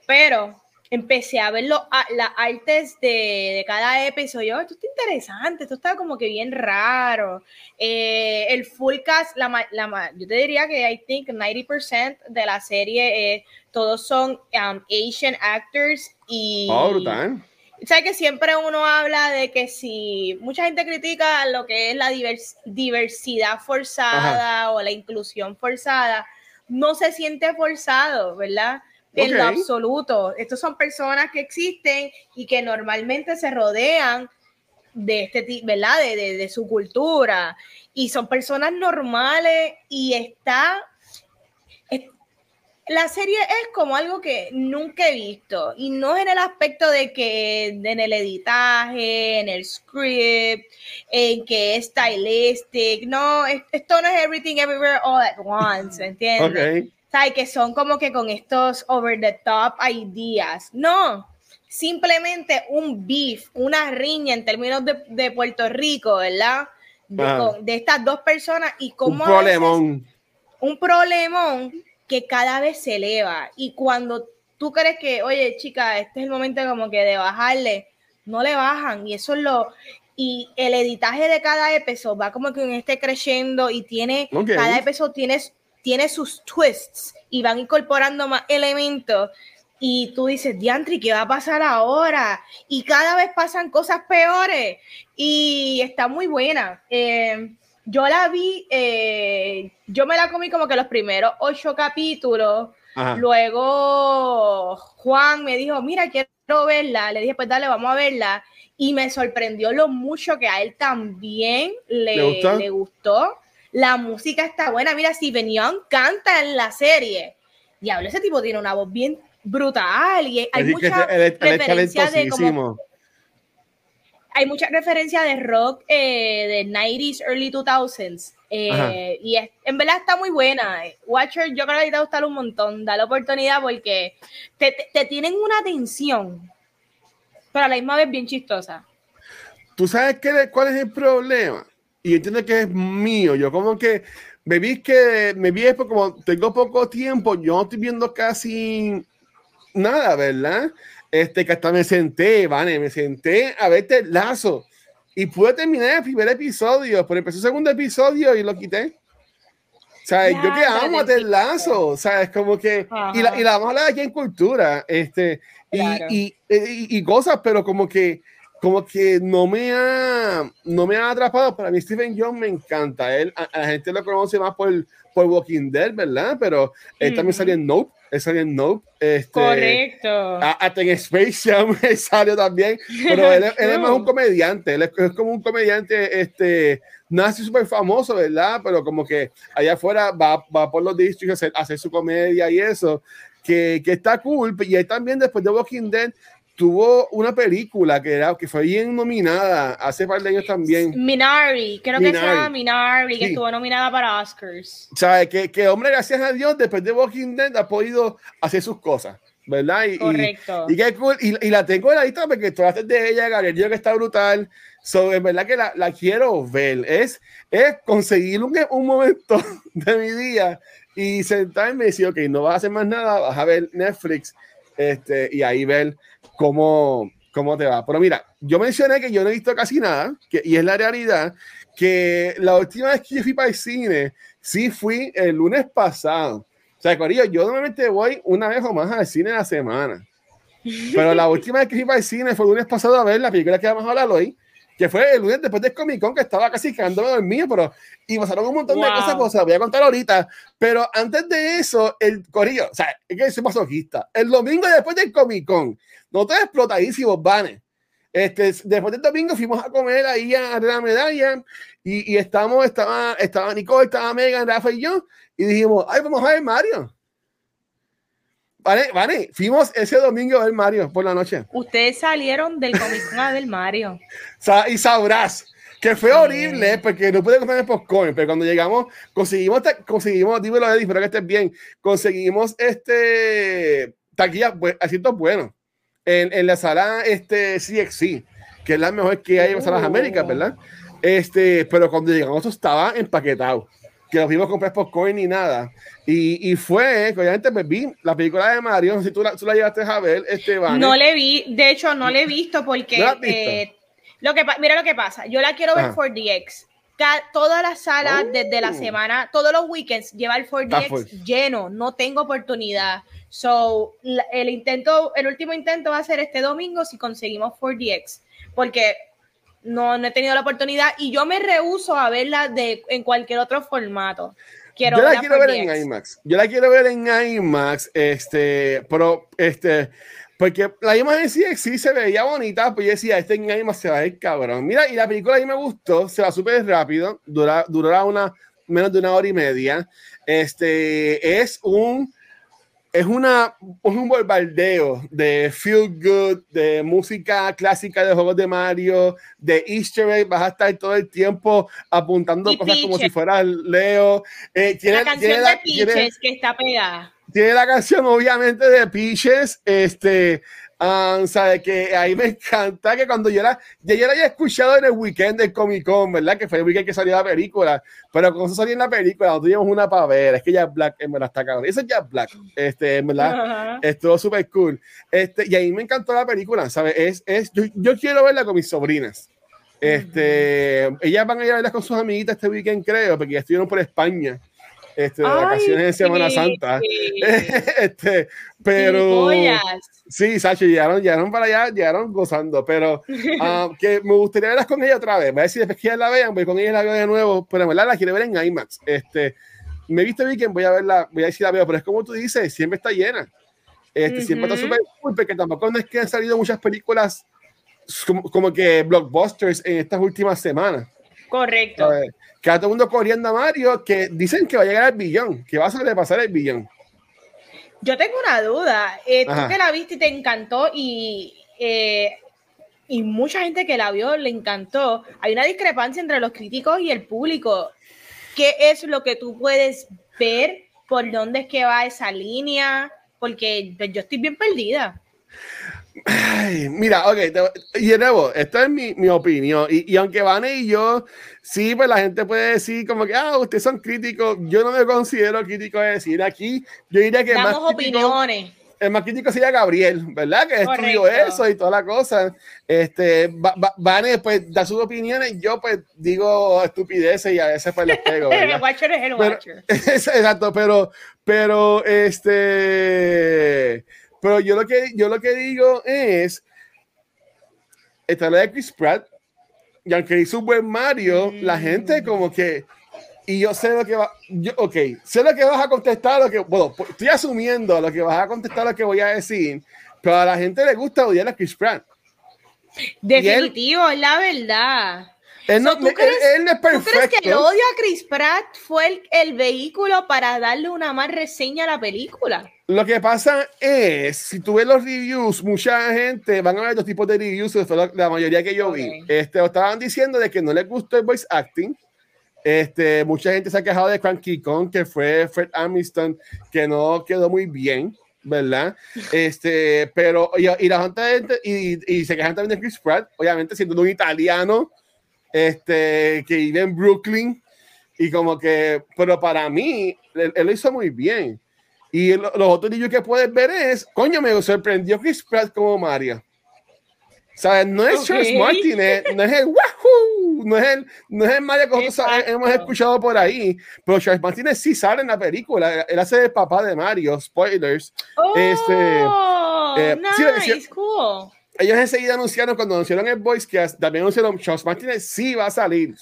Pero empecé a ver las artes de, de, cada episodio. Esto está interesante, esto está como que bien raro. Eh, el full cast, la, la, yo te diría que I think 90% de la serie eh, todos son um, Asian actors y... Oh, brutal sabes que siempre uno habla de que si mucha gente critica lo que es la diversidad forzada o la inclusión forzada, no se siente forzado, ¿verdad? En lo absoluto. Estos son personas que existen y que normalmente se rodean de este tipo, ¿verdad? De, de su cultura. Y son personas normales y está la serie es como algo que nunca he visto y no en el aspecto de que en el editaje, en el script, en que es stylistic, no, esto no es everything everywhere all at once, ¿entiendes? Okay. O que son como que con estos over the top ideas, no, simplemente un beef, una riña en términos de, Puerto Rico, ¿verdad? De, estas dos personas y cómo... Un problemón. Un problemón que cada vez se eleva. Y cuando tú crees que, oye, chica, este es el momento como que de bajarle, no le bajan. Y eso es lo... Y el editaje de cada episodio va como que en este creciendo y tiene, cada episodio tiene, tiene sus twists y van incorporando más elementos. Y tú dices, Diantri, ¿qué va a pasar ahora? Y cada vez pasan cosas peores. Y está muy buena. Eh, yo la vi, eh, yo me la comí como que los primeros ocho capítulos. Luego Juan me dijo, mira, quiero verla. Le dije, pues dale, vamos a verla. Y me sorprendió lo mucho que a él también le, ¿Le, gustó? La música está buena. Mira, Steven Young canta en la serie. Diablo, ese tipo tiene una voz bien brutal. Y hay mucha referencia de como hay mucha referencia de rock eh, de 90s, early 2000s. Eh, y en verdad está muy buena. Watcher, yo creo que te va a gustar un montón. Da la oportunidad porque te, tienen una atención, pero a la misma vez bien chistosa. ¿Tú sabes qué, cuál es el problema? Y entiendo que es mío. Yo como que me vi que me vi porque como tengo poco tiempo, yo no estoy viendo casi nada, ¿verdad? Este, que hasta me senté, Vane, me senté a verte el lazo. Y pude terminar el primer episodio, pero empezó el segundo episodio y lo quité. O sea, yo que amo a Ted Lazo, o sea, es como que, y la, y la vamos a hablar aquí en cultura, este, y, y, y, y, cosas, pero como que, como que no me ha, no me ha atrapado. Para mí, Stephen Young me encanta. Él, a, la gente lo conoce más por, por Walking Dead, ¿verdad? Pero él también salió en Nope él salió en Nope. Este, Correcto. Hasta en Space Jam salió también. Pero él, es más un comediante. Él es, como un comediante, este, no así súper famoso, ¿verdad? Pero como que allá afuera va, va por los distritos a hacer, su comedia y eso. Que, que, está cool. Y él también, después de Walking Dead, tuvo una película que era que fue bien nominada hace par de años también. Minari, creo que se llama Minari, que estuvo nominada para Oscars. ¿Sabes? Que, que, hombre, gracias a Dios, después de Walking Dead ha podido hacer sus cosas, ¿verdad? Y, Correcto. Y, y, y, la tengo en la lista porque tú haces de ella, Gabriel, que está brutal. So, en verdad que la, la, quiero ver. Es, es conseguir un, un momento de mi día y sentarme y decir, ok, no vas a hacer más nada, vas a ver Netflix este, y ahí ver cómo, cómo te va. Pero mira, yo mencioné que yo no he visto casi nada, que, y es la realidad, que la última vez que yo fui para el cine, sí fui el lunes pasado. O sea, Corillo, yo normalmente voy una vez o más al cine a la semana. Pero la última vez que fui al cine fue el lunes pasado a ver la película que vamos a hablar hoy, que fue el lunes después del Comic Con, que estaba casi quedándome dormido, pero y pasaron un montón de cosas, las voy a contar ahorita. Pero antes de eso, el Corillo, o sea, es que soy masoquista. El domingo después del Comic Con, nosotros explotadísimos, vanes. Este, después del domingo fuimos a comer ahí a, la medalla y, y estamos, estaba, estaba Nicole, estaba Megan, Rafa y yo, y dijimos, ay, vamos a ver Mario. Vale, vale, fuimos ese domingo a ver Mario por la noche. Ustedes salieron del Comic Con a ver Mario. y sabrás que fue horrible porque no pude comer popcorn, pero cuando llegamos, conseguimos, conseguimos, dímelo, Eddie, espero que estés bien, conseguimos este taquilla, asientos buenos en, en, la sala este, CXC, que es la mejor que hay en las Américas, ¿verdad? Este, pero cuando llegamos estaba empaquetado, que nos vimos comprar popcorn ni nada. Y, y fue, obviamente me vi la película de Mario, si tú la, tú la llevaste a ver, Esteban. No le vi, de hecho no le he visto porque... Eh, lo que, mira lo que pasa, yo la quiero ver por DX toda la sala desde la oh. semana, todos los weekends lleva el 4DX lleno, no tengo oportunidad. So, el intento, el último intento va a ser este domingo si conseguimos 4DX, porque no, no he tenido la oportunidad y yo me rehuso a verla de, en cualquier otro formato. Quiero yo la quiero ver en IMAX. Yo la quiero ver en IMAX, este, pero este porque la imagen sí, sí se veía bonita, pues yo decía, este en se va a ir cabrón. Mira, y la película a mí me gustó, se va súper rápido, dura, durará una, menos de una hora y media. Este, es un, es una, un bombardeo de feel good, de música clásica de juegos de Mario, de Easter egg, vas a estar todo el tiempo apuntando cosas como si fuera Leo. Eh, tiene, la canción de Peaches que está pegada tiene la canción obviamente de Peaches, este, um, sabe que ahí me encanta que cuando yo la, ya yo la había escuchado en el weekend del Comic Con, ¿verdad? Que fue el weekend que salió la película, pero cuando se salió en la película, nosotros tuvimos una para ver, es que ya Black en verdad está cabrón, eso es ya Black, este, en verdad, estuvo súper cool, este, y ahí me encantó la película, ¿sabes? Es, es, yo, yo quiero verla con mis sobrinas. Este, ellas van a ir a verla con sus amiguitas este weekend, creo, porque ya estuvieron por España este, de vacaciones en Semana Santa. este, pero sí, Sacho, llegaron, llegaron para allá, llegaron gozando, pero ah, que me gustaría verlas con ella otra vez. Voy a decir después que ya la vean, voy con ella la veo de nuevo, pero en verdad la quiero ver en IMAX. Este, me he visto bien, voy a verla, voy a decir la veo, pero es como tú dices, siempre está llena. Este, Siempre está súper cool, porque tampoco no es que han salido muchas películas como, como que blockbusters en estas últimas semanas. Correcto. Que a todo el mundo corriendo a Mario, que dicen que va a llegar al billón, que va a sobrepasar el billón. Yo tengo una duda. Eh, tú que la viste y te encantó y, eh, y mucha gente que la vio le encantó. Hay una discrepancia entre los críticos y el público. ¿Qué es lo que tú puedes ver? ¿Por dónde es que va esa línea? Porque yo estoy bien perdida. Ay, mira, ok, y de nuevo, esta es mi, mi opinión. Y, y, aunque Vane y yo, sí, pues la gente puede decir como que, ah, ustedes son críticos. Yo no me considero crítico de decir aquí. Yo diría que Damos más opiniones. el más crítico sería Gabriel, ¿verdad? Que estudió eso y toda la cosa. Este, Vane, pues da sus opiniones. Yo, pues digo estupideces y a veces, pues les pego. el watcher es el watcher. exacto, pero, pero, este pero yo lo que, yo lo que digo es, esta la de Chris Pratt, y aunque hizo un buen Mario, la gente como que, y yo sé lo que va, yo, ok, sé lo que vas a contestar, lo que, bueno, pues, estoy asumiendo lo que vas a contestar, lo que voy a decir, pero a la gente le gusta odiar a Chris Pratt. Definitivo, es la verdad. Él no, ¿tú, crees, es perfecto. ¿Tú crees que el odio a Chris Pratt fue el, el, vehículo para darle una más reseña a la película? Lo que pasa es, si tú ves los reviews, mucha gente van a ver dos tipos de reviews, la mayoría que yo vi. Este, estaban diciendo de que no les gustó el voice acting. Este, mucha gente se ha quejado de Cranky Kong, que fue Fred Amiston, que no quedó muy bien, ¿verdad? Este, pero, y, y la gente, y, y, se quejan también de Chris Pratt, obviamente siendo un italiano, este, que vive en Brooklyn, y como que, pero para mí, él, él lo hizo muy bien. Y los otros niños que puedes ver es, coño, me sorprendió Chris Pratt como Mario. ¿Sabes? No es Charles Martin, no es el Wahoo no es el, no es el Mario que nosotros hemos escuchado por ahí, pero Charles Martínez sí sale en la película, él hace el papá de Mario, spoilers. Oh, este, eh, nice, cool. Ellos enseguida anunciaron, cuando anunciaron el Voice Cast, también anunciaron Charles Martínez sí va a salir.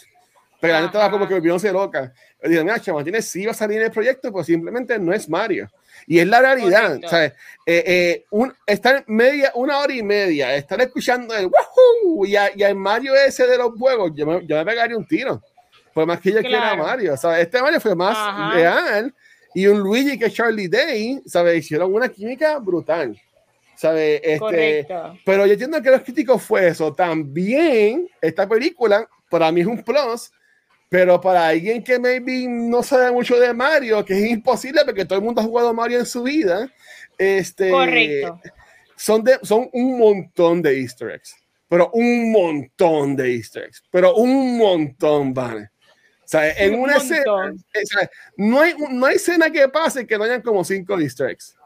Pero la gente estaba como que se loca. Dijeron, mira, Charles Martínez sí va a salir en el proyecto, pues simplemente no es Mario. Y es la realidad, ¿sabes? Eh, eh, un, estar media, una hora y media, estar escuchando el wahoo y, a, y al Mario ese de los juegos, yo me, yo me pegaría un tiro. Por más que yo quiera a Mario, ¿sabes? Este Mario fue más real y un Luigi que Charlie Day, ¿sabes? Hicieron una química brutal. ¿sabes? Este, pero yo entiendo que los críticos fue eso. También esta película, para mí es un plus, pero para alguien que maybe no sabe mucho de Mario, que es imposible porque todo el mundo ha jugado Mario en su vida, este, Correcto. Son, de, son un montón de easter eggs, pero un montón de easter eggs, pero un montón, ¿vale? O sea, en una escena, no, hay, no hay escena que pase que no hayan como cinco easter eggs.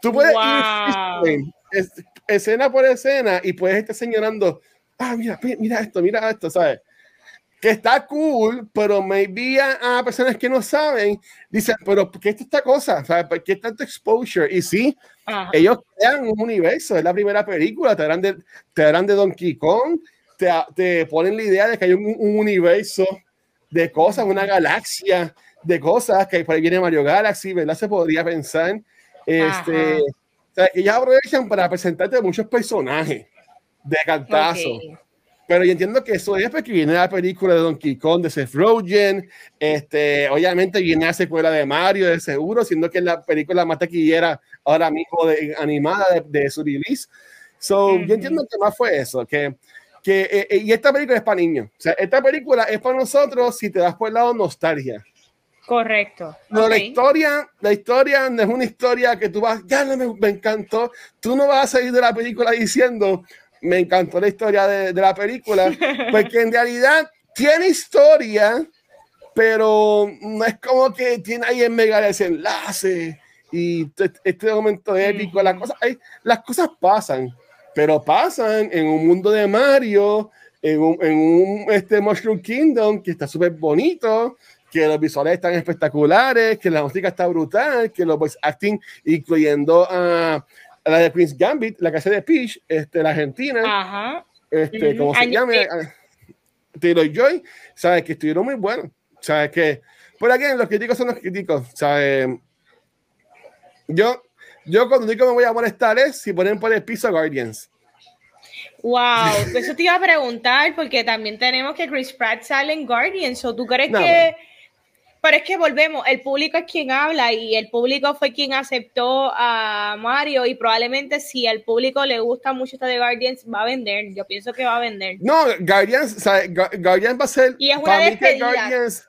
Tú puedes ir escena por escena y puedes estar señalando, ah, mira, mira esto, mira esto, ¿sabes? Que está cool, pero maybe a, a, personas que no saben, dicen, pero ¿qué es esta cosa? ¿Por qué tanto exposure? Y sí, ellos crean un universo, es la primera película, te harán de, te de Donkey Kong, te, te, ponen la idea de que hay un, universo de cosas, una galaxia de cosas, que por ahí viene Mario Galaxy, ¿verdad? Se podría pensar. Este, o sea, ya aprovechan para presentarte muchos personajes de cantazo. Pero yo entiendo que eso es porque viene la película de Donkey Kong de Seth Rogen, este, obviamente viene la secuela de Mario, de seguro, siendo que es la película más taquillera ahora mismo de, animada de, su release. So, yo entiendo que más fue eso, que, que eh, eh, y esta película es para niños. O sea, esta película es para nosotros si te das por el lado nostalgia. Correcto. No, la historia, la historia no es una historia que tú vas, ya no me, me encantó. Tú no vas a salir de la película diciendo, me encantó la historia de, de la película, porque en realidad tiene historia, pero no es como que tiene ahí en mega desenlace y este momento épico, las cosas, las cosas pasan, pero pasan en un mundo de Mario, en un, en un este Mushroom Kingdom que está súper bonito, que los visuales están espectaculares, que la música está brutal, que los voice acting, incluyendo a la de Queen's Gambit, la casa de Peach, este, la argentina, Ajá. este, como se llama, ah, Taylor Joy, sabes que estuvieron muy buenos, sabes que, por aquí los críticos son los críticos, sabes, yo, yo cuando digo me voy a molestar es si ponen por el piso Guardians. Wow, eso te iba a preguntar porque también tenemos que Chris Pratt sale en Guardians, o tú crees que pero es que volvemos, el público es quien habla y el público fue quien aceptó a Mario y probablemente si al público le gusta mucho esta de Guardians va a vender, yo pienso que va a vender. No, Guardians, o sea, Guardians va a ser... Y es una. Guardians,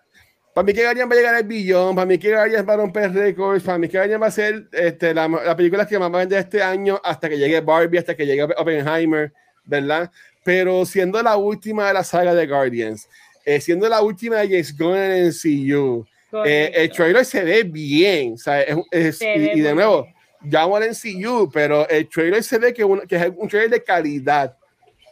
para mí que Guardians va a llegar al billón, para mí que Guardians va a romper récords, para mí que Guardians va a ser este, la, la, película que más va a vender este año hasta que llegue Barbie, hasta que llegue Oppenheimer, ¿verdad? Pero siendo la última de la saga de Guardians, eh, siendo la última de James Gunn en CU. Eh, el trailer se ve bien, o sea, es, y, de nuevo, ya en CU, pero el trailer se ve que, que es un trailer de calidad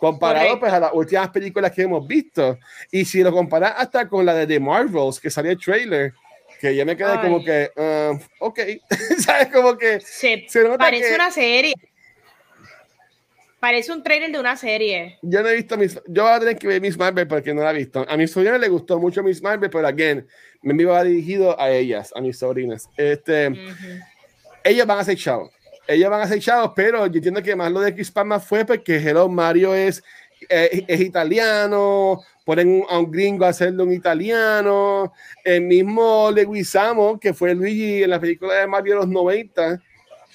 comparado pues, a las últimas películas que hemos visto. Y si lo comparas hasta con la de The Marvels, que salió el trailer, que ya me quedé como que, uh, ok, ¿sabes? Como que se, parece una serie. Parece un trailer de una serie. Yo no he visto Miss, yo voy a tener que ver Miss Marvel porque no la he visto. A mis sobrinas le gustó mucho Miss Marvel, pero again, me iba dirigido a ellas, a mis sobrinas. Este, ellas van a ser chavos. Ellas van a ser chavos, pero yo entiendo que más lo de Chris Palma fue porque Hello Mario es, es, es italiano, ponen a un gringo a hacerlo un italiano. El mismo Leguizamo, que fue Luigi en la película de Mario de los 90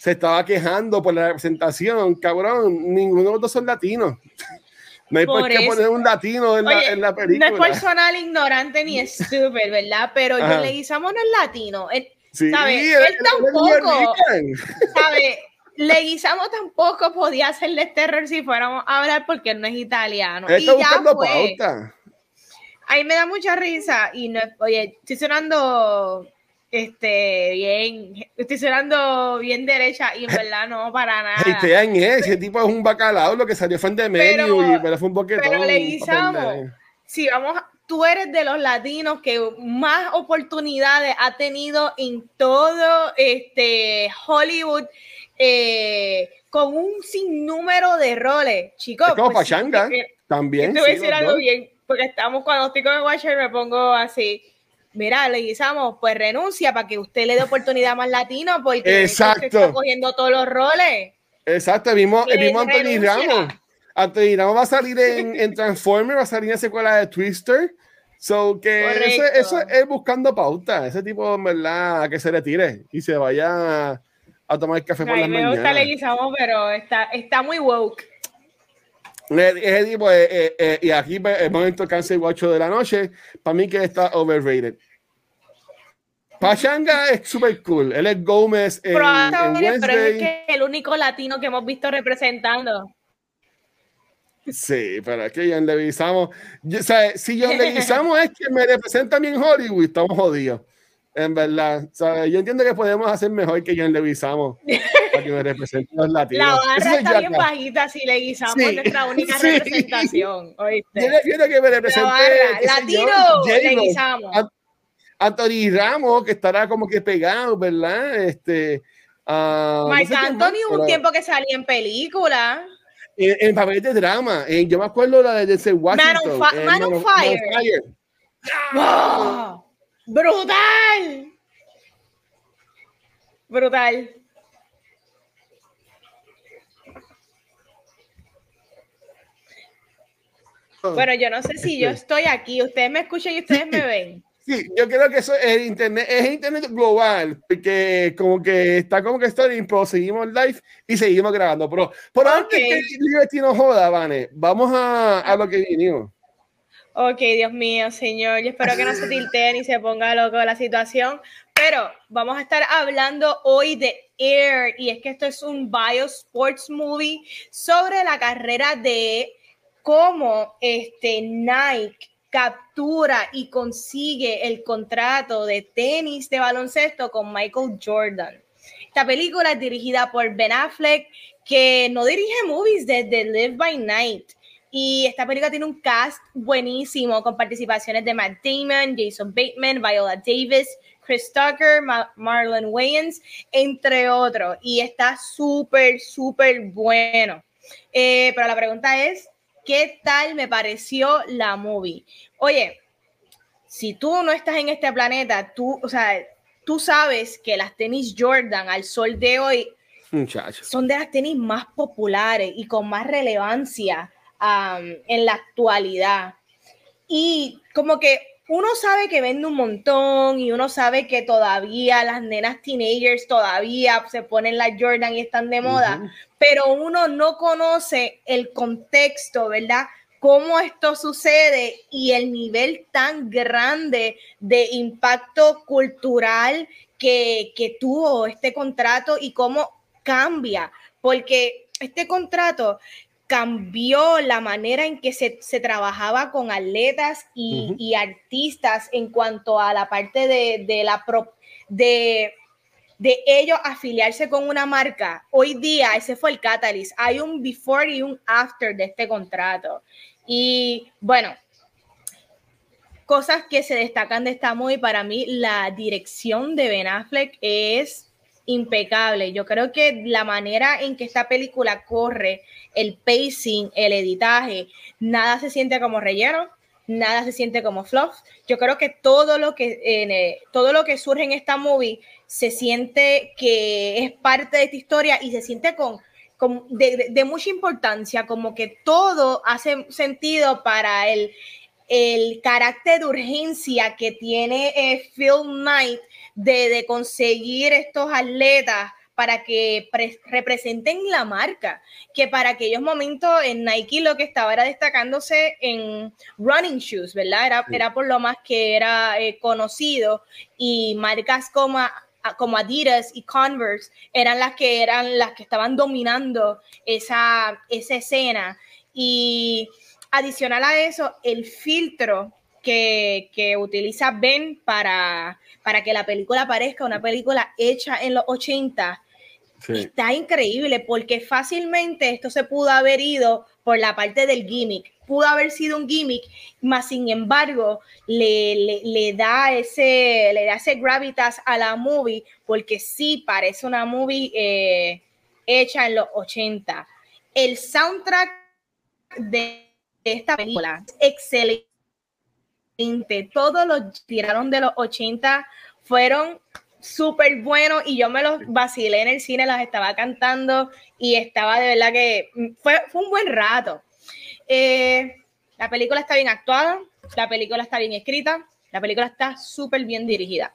se estaba quejando por la representación, cabrón, ninguno de los dos son latinos. No hay por, qué poner un latino en, la, en, la, película. No es personal ignorante ni estúpido, ¿verdad? Pero John Leguizamo no es latino. Él, sí, ¿sabe? Él, él tampoco, ¿sabe? Leguizamo tampoco podía hacerle terror si fuéramos a hablar porque él no es italiano. Él está y ya fue. Pauta. Ahí me da mucha risa y no, oye, estoy sonando este, bien, estoy sonando bien derecha y en verdad no, para nada. Este ese tipo es un bacalao, lo que salió fue en de medio, pero, pero fue un boquetón. Pero le guisamos, si vamos, tú eres de los latinos que más oportunidades ha tenido en todo este Hollywood. Eh, con un sinnúmero de roles, chicos. Es como pues, Pachanga, también. Te voy a decir algo bien, porque estamos cuando estoy con el Watcher me pongo así. Mira, le guisamos, pues renuncia para que usted le dé oportunidad más latino, porque Exacto. está cogiendo todos los roles. Exacto, el mismo, el mismo Anthony Ramos. Anthony Ramos va a salir en, en Transformers, va a salir en la secuela de Twister. So que eso, eso, es buscando pauta. Ese tipo, en verdad, que se retire y se vaya a tomar café por las me mañanas. gusta Leguizamo, pero está, está muy woke. Ese tipo, eh, eh, eh, y aquí pues, el momento cáncer 8 de la noche, para mí que está overrated. Pachanga es super cool. Él es Gómez en, pero, en Wednesday. pero es que el único latino que hemos visto representando. Sí, pero es que John Leguizamo, o sea, si John Leguizamo es que me representa a mí en Hollywood, estamos jodidos. En verdad, yo entiendo que podemos hacer mejor que John Leguizamo para que me represente los latinos. La barra está bien bajita si Leguizamo sí, es nuestra única sí. representación. ¿oíste? Yo quiero que me represente. La barra, latino, Leguizamo. Anthony Ramos, que estará como que pegado, ¿verdad? Este, uh, Mike no sé Anthony, un pero... tiempo que salía en película. En, en papel de drama. En, yo me acuerdo la de Denzel Washington. Man on, Man on Fire. Man on fire. ¡Oh! ¡Brutal! Brutal. Bueno, yo no sé si yo estoy aquí, ustedes me escuchan y ustedes me ven. Sí, yo creo que eso es internet, es internet global, porque como que está como que estoy, pero seguimos live y seguimos grabando. Pero, por okay. antes que Liberty no joda, Vane, vamos a, a lo que vinimos. Ok, Dios mío, señor. Yo espero que no se tilteen y se ponga loco la situación. Pero vamos a estar hablando hoy de Air. Y es que esto es un biosports movie sobre la carrera de cómo este Nike captura y consigue el contrato de tenis de baloncesto con Michael Jordan. Esta película es dirigida por Ben Affleck, que no dirige movies desde Live by Night. Y esta película tiene un cast buenísimo con participaciones de Matt Damon, Jason Bateman, Viola Davis, Chris Tucker, Ma Marlon Wayans, entre otros. Y está súper, súper bueno. Eh, pero la pregunta es, ¿qué tal me pareció la movie? Oye, si tú no estás en este planeta, tú, o sea, tú sabes que las tenis Jordan al sol de hoy Muchacho. son de las tenis más populares y con más relevancia Um, en la actualidad. Y como que uno sabe que vende un montón y uno sabe que todavía las nenas teenagers todavía se ponen la Jordan y están de moda, uh -huh. pero uno no conoce el contexto, ¿verdad? Cómo esto sucede y el nivel tan grande de impacto cultural que, que tuvo este contrato y cómo cambia, porque este contrato cambió la manera en que se, se trabajaba con atletas y, uh -huh. y, artistas en cuanto a la parte de, de la pro, de, de ellos afiliarse con una marca. Hoy día ese fue el catalyst. Hay un before y un after de este contrato. Y bueno, cosas que se destacan de esta movie, para mí la dirección de Ben Affleck es impecable. Yo creo que la manera en que esta película corre, el pacing, el editaje, nada se siente como relleno, nada se siente como fluff. Yo creo que todo lo que eh, todo lo que surge en esta movie se siente que es parte de esta historia y se siente con, con de, de, mucha importancia, como que todo hace sentido para el, el carácter de urgencia que tiene eh, Phil Knight de, de, conseguir estos atletas para que representen la marca, que para aquellos momentos en Nike lo que estaba era destacándose en running shoes, ¿verdad? Era, sí. era por lo más que era eh, conocido y marcas como, como Adidas y Converse eran las que eran las que estaban dominando esa, esa escena y adicional a eso, el filtro que, que, utiliza Ben para, para que la película parezca una película hecha en los 80 Está increíble porque fácilmente esto se pudo haber ido por la parte del gimmick. Pudo haber sido un gimmick, más sin embargo, le, le, da ese, le da ese gravitas a la movie porque sí parece una movie eh, hecha en los 80. El soundtrack de esta película, excelente. Todos los tiraron de los 80 fueron súper buenos y yo me los vacilé en el cine, los estaba cantando y estaba de verdad que fue, fue un buen rato. Eh, la película está bien actuada, la película está bien escrita, la película está súper bien dirigida.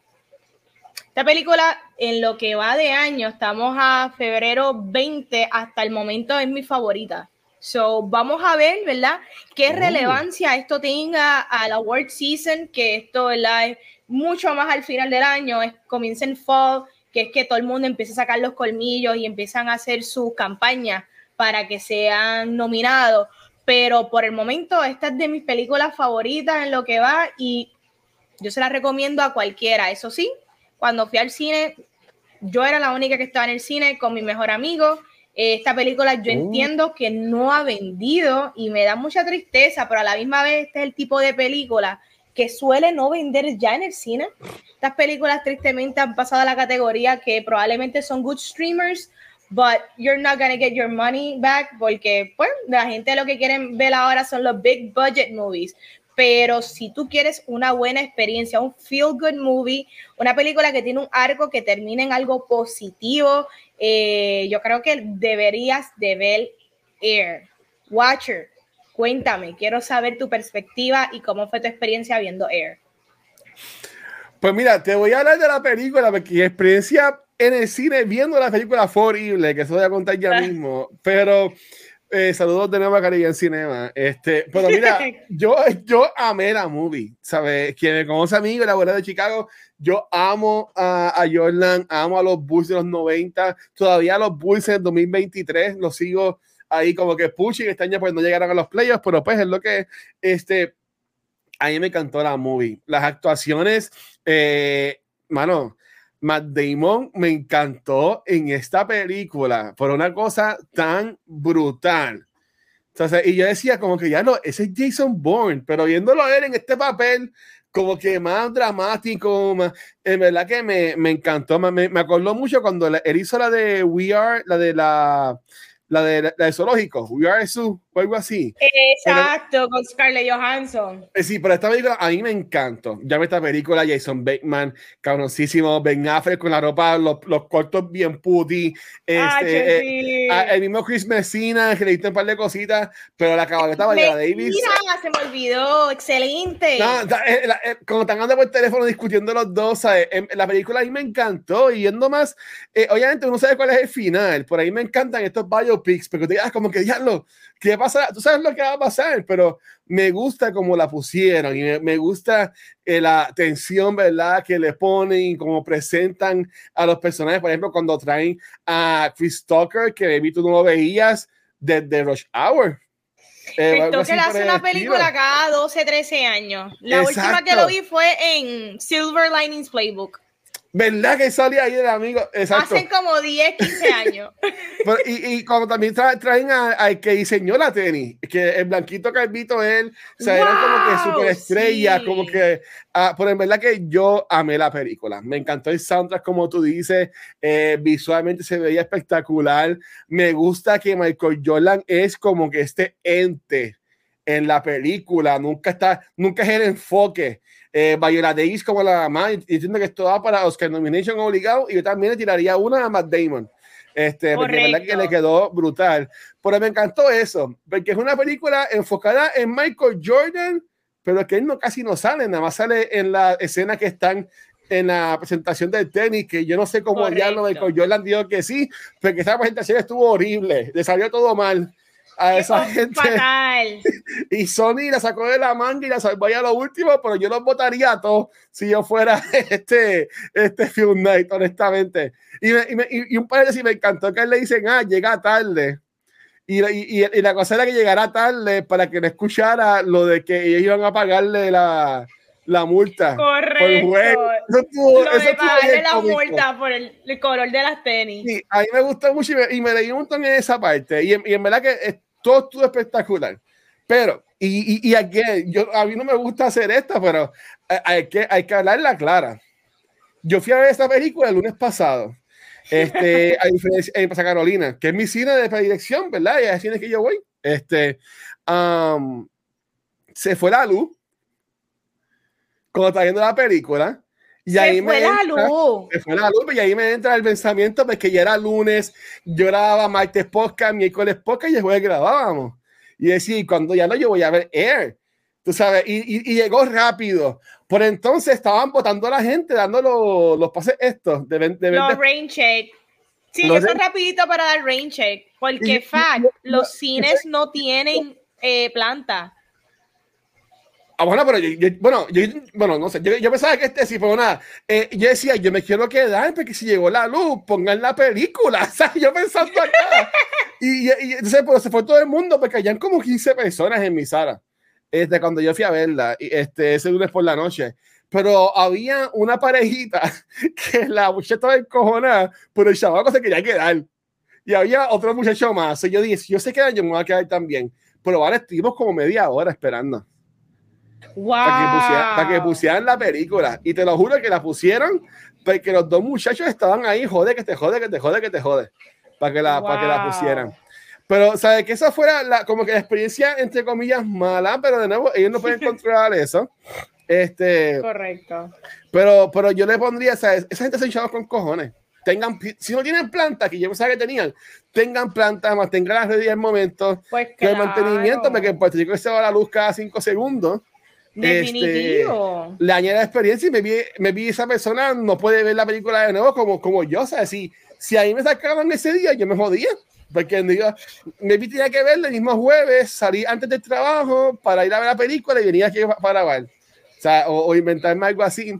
Esta película, en lo que va de año, estamos a febrero 20, hasta el momento es mi favorita. So, vamos a ver, ¿verdad? ¿Qué oh. relevancia esto tenga a la World Season? Que esto, ¿verdad? Es mucho más al final del año, es, comienza en fall, que es que todo el mundo empieza a sacar los colmillos y empiezan a hacer su campaña para que sean nominados. Pero por el momento, esta es de mis películas favoritas en lo que va y yo se la recomiendo a cualquiera. Eso sí, cuando fui al cine, yo era la única que estaba en el cine con mi mejor amigo. Esta película yo oh. entiendo que no ha vendido y me da mucha tristeza, pero a la misma vez este es el tipo de película que suele no vender ya en el cine. Estas películas tristemente han pasado a la categoría que probablemente son good streamers, but you're not gonna get your money back porque pues la gente lo que quieren ver ahora son los big budget movies. Pero si tú quieres una buena experiencia, un feel good movie, una película que tiene un arco que termine en algo positivo, eh, yo creo que deberías de ver Air. Watcher, Cuéntame, quiero saber tu perspectiva y cómo fue tu experiencia viendo Air. Pues mira, te voy a hablar de la película, porque mi experiencia en el cine viendo la película fue horrible, que eso voy a contar ya mismo, pero eh, saludos de nuevo a en Cinema. Este, pero mira, yo, yo amé la movie, ¿sabes? Quien me conoce a mí, la abuela de Chicago, yo amo a, a, Jordan, amo a los Bulls de los 90, todavía los Bulls en 2023 los sigo ahí como que pushing. Este año pues no llegaron a los playoffs, pero pues es lo que este. A mí me encantó la movie. Las actuaciones, eh, mano, Matt Damon me encantó en esta película. Por una cosa tan brutal. Entonces, y yo decía como que ya no, ese es Jason Bourne, pero viéndolo él en este papel, como que más dramático, más, en verdad que me, me encantó, me, me acordó mucho cuando él hizo la de We Are, la de la la de, la de zoológico, We Are Zoo, o algo así. Exacto, con Scarlett Johansson. Eh, sí, pero esta película a mí me encantó. Ya esta película, Jason Bateman, cabroncísimo, Ben Affleck con la ropa, los, los cortos bien puti. Este, eh, el mismo Chris Messina, que le diste un par de cositas, pero la cabalgata Viola Davis. Mira, se me olvidó, excelente. No, eh, como están andando por teléfono discutiendo los dos, ¿sabes? Em, la película a mí me encantó y yendo más, obviamente uno sabe cuál es el final, por ahí me encantan estos biopics, pero te digas como que diablo, ¿qué pasa? Tú sabes lo que va a pasar, pero me gusta cómo la pusieron y me, gusta eh, la tensión, ¿verdad? Que le ponen y cómo presentan a los personajes. Por ejemplo, cuando traen a Chris Tucker, que vi tú no lo veías desde Rush Hour. Eh, Chris Tucker hace una película cada 12, 13 años. La última que lo vi fue en Silver Linings Playbook. ¿Verdad que salía ahí el amigo? Exacto. Hace como 10, 15 años. y, y como también traen al que diseñó la tenis, que el blanquito calvito él, o sea, era como que super estrella, como que, ah, pero en verdad que yo amé la película. Me encantó el soundtrack, como tú dices, eh, visualmente se veía espectacular. Me gusta que Michael Jordan es como que este ente en la película, nunca está, nunca es el enfoque eh, Viola Davis como la mamá, diciendo que esto va para Oscar Nomination obligado, y yo también le tiraría una a Matt Damon. Este, porque verdad que le quedó brutal. Pero me encantó eso, porque es una película enfocada en Michael Jordan, pero que él no, casi no sale, nada más sale en la escena que están en la presentación del tenis, que yo no sé cómo ya lo Michael Jordan dijo que sí, porque esa presentación estuvo horrible, le salió todo mal a esa gente. Y Sony la sacó de la manga y la salvó ya lo último, pero yo los votaría a todos si yo fuera este, este Film Night, honestamente. Y, y, y un par de si me encantó que le dicen, ah, llega tarde. Y, y, la cosa era que llegara tarde para que le escuchara lo de que ellos iban a pagarle la, la multa. Correcto. Por Eso tuvo, Lo eso de pagarle la multa por el, color de las tenis. Sí, a mí me gustó mucho y me, y me leí un montón en esa parte. Y en, y en verdad que todo estuvo espectacular. Pero, y, y, y aquí, yo, a mí no me gusta hacer esto, pero hay que, hay que hablarla clara. Yo fui a ver esta película el lunes pasado. Este, a diferencia en Pasa Carolina, que es mi cine de predilección, ¿verdad? Y es el cine que yo voy. Este, um, se fue la luz cuando está viendo la película. Y se ahí fue me la luz. Se fue la luz, y ahí me entra el pensamiento, pues que ya era lunes, yo grababa martes podcast, miércoles podcast y después grabábamos. Y decía, cuando ya no, yo voy a ver Air. Tú sabes, y, y, llegó rápido. Por entonces estaban votando a la gente, dando los, los pases estos. De, de, los rain check. Sí, eso es rapidito para dar rain check. Porque, fact, los cines no tienen eh, planta. Ah, bueno, pero yo, bueno, yo, bueno, no sé, yo, yo, pensaba que este sí, pero nada, eh, yo decía, yo me quiero quedar porque si llegó la luz, pongan la película, o sea, yo pensando acá, y, y, entonces, pues, se fue todo el mundo, porque hayan como 15 personas en mi sala, este, cuando yo fui a verla, este, ese lunes por la noche, pero había una parejita que la muchacha estaba encojonada, pero el chavaco se quería quedar, y había otro muchacho más, y yo dije, si yo se quedan, yo me voy a quedar también, pero ahora estuvimos como media hora esperando. Para, que pusieran, la película. Y te lo juro que la pusieron porque los dos muchachos estaban ahí, jode, que te jode, que te jode, que te jode. Para que la, para que la pusieran. Pero, ¿sabes? Que esa fuera la, como que la experiencia, entre comillas, mala, pero de nuevo, ellos no pueden controlar eso. Este, Correcto. Pero, pero yo le pondría, ¿sabes? Esa gente se hinchaba con cojones. Tengan, si no tienen planta, que yo pensaba que tenían, tengan planta, mantengan las redes al momento, pues que el mantenimiento, porque en Puerto Rico se va la luz cada cinco segundos. Este, le añade experiencia y me vi, me vi esa persona no puede ver la película de nuevo como, como yo. O sea, si, si ahí me sacaban ese día, yo me jodía. Porque me vi tenía que verla el mismo jueves, salí antes del trabajo para ir a ver la película y venía aquí para grabar. O sea, o, inventarme algo así.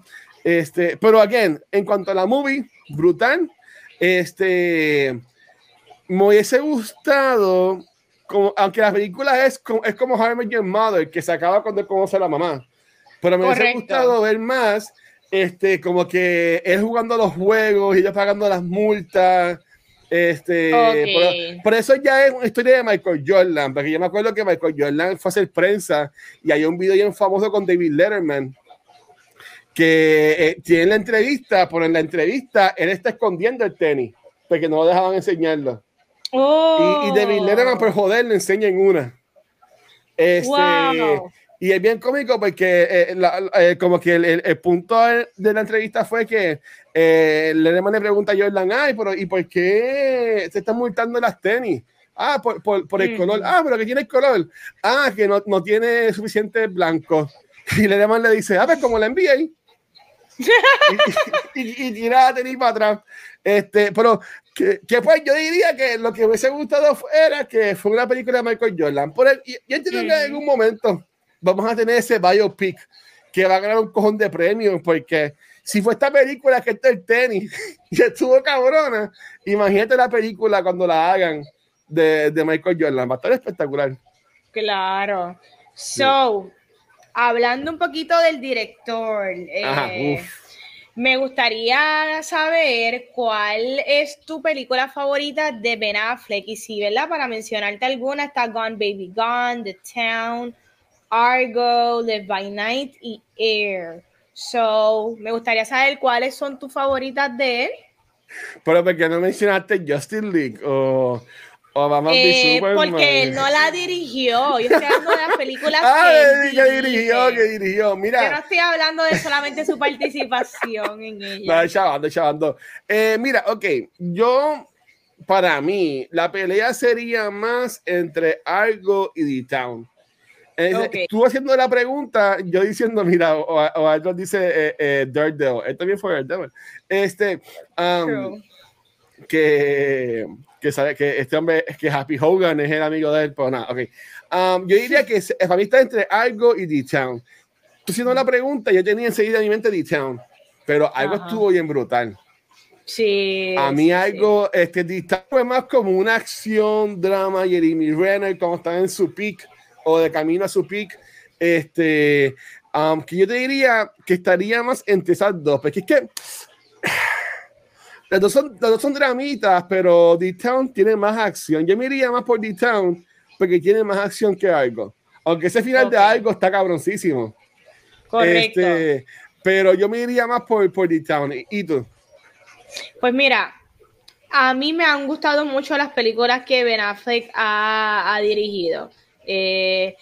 Este, pero again, en cuanto a la movie, brutal. Este, me hubiese gustado como, aunque la película es, es como How I Your Mother, que se acaba cuando conoce a la mamá. Pero me hubiese gustado ver más, este, como que él jugando los juegos y ella pagando las multas. Este, por, eso ya es una historia de Michael Jordan, porque yo me acuerdo que Michael Jordan fue a hacer prensa y hay un video bien famoso con David Letterman que eh, tiene la entrevista, pero en la entrevista él está escondiendo el tenis porque no lo dejaban enseñarlo. Y, y David Letterman, por joder, le enseñan una. Este, Y es bien cómico porque eh, eh, como que el, el, punto de la entrevista fue que eh, Letterman le pregunta a Jordan, ay, pero ¿y por qué se están multando las tenis? Ah, por, por, por el color. Ah, pero que tiene el color. Ah, que no, no tiene suficiente blanco. Y Letterman le dice, ah, pues como la envié. y, y, y, y, tira la tenis para atrás. Este, pero que, que, pues yo diría que lo que me hubiese gustado era que fue una película de Michael Jordan. Por el, yo entiendo que en algún momento vamos a tener ese biopic que va a ganar un cojón de premios, porque si fue esta película que está el tenis y estuvo cabrona, imagínate la película cuando la hagan de, de Michael Jordan. Va a estar espectacular. Claro. So, hablando un poquito del director. Eh, me gustaría saber cuál es tu película favorita de Ben Affleck. Y si, ¿verdad? Para mencionarte alguna, está Gone Baby Gone, The Town, Argo, Live by Night y Air. So, me gustaría saber cuáles son tus favoritas de él. Pero, ¿por qué no mencionaste Justin League eh, porque él no la dirigió. Yo estoy hablando de las películas ah, que, dirigió, que dirigió. Mira. Yo no estoy hablando de solamente su participación en ella. No, chavando, chavando. Eh, mira, ok, yo, para mí, la pelea sería más entre Argo y The Town. Eh, Tú haciendo la pregunta, yo diciendo, mira, o, o algo dice eh, eh, Daredevil. Esto también fue Daredevil. Este, um, que que sabe que este hombre que Happy Hogan es el amigo de él, pero nada, ok. Um, yo diría que para mí está entre algo y D-Town. Tú haciendo la pregunta, yo tenía enseguida en mi mente D-Town, pero algo estuvo bien brutal. Sí. A mí algo, este D-Town fue más como una acción, drama, Jeremy Renner, como está en su peak o de camino a su peak. Este, Um, que yo te diría que estaría más entre esas dos, porque es que las dos son, las dos son dramitas, pero D-Town tiene más acción. Yo me iría más por D-Town porque tiene más acción que algo. Aunque ese final de algo está cabroncísimo. Correcto. Este, pero yo me iría más por, por D-Town. ¿Y tú? Pues mira, a mí me han gustado mucho las películas que Ben Affleck ha, dirigido. Eh,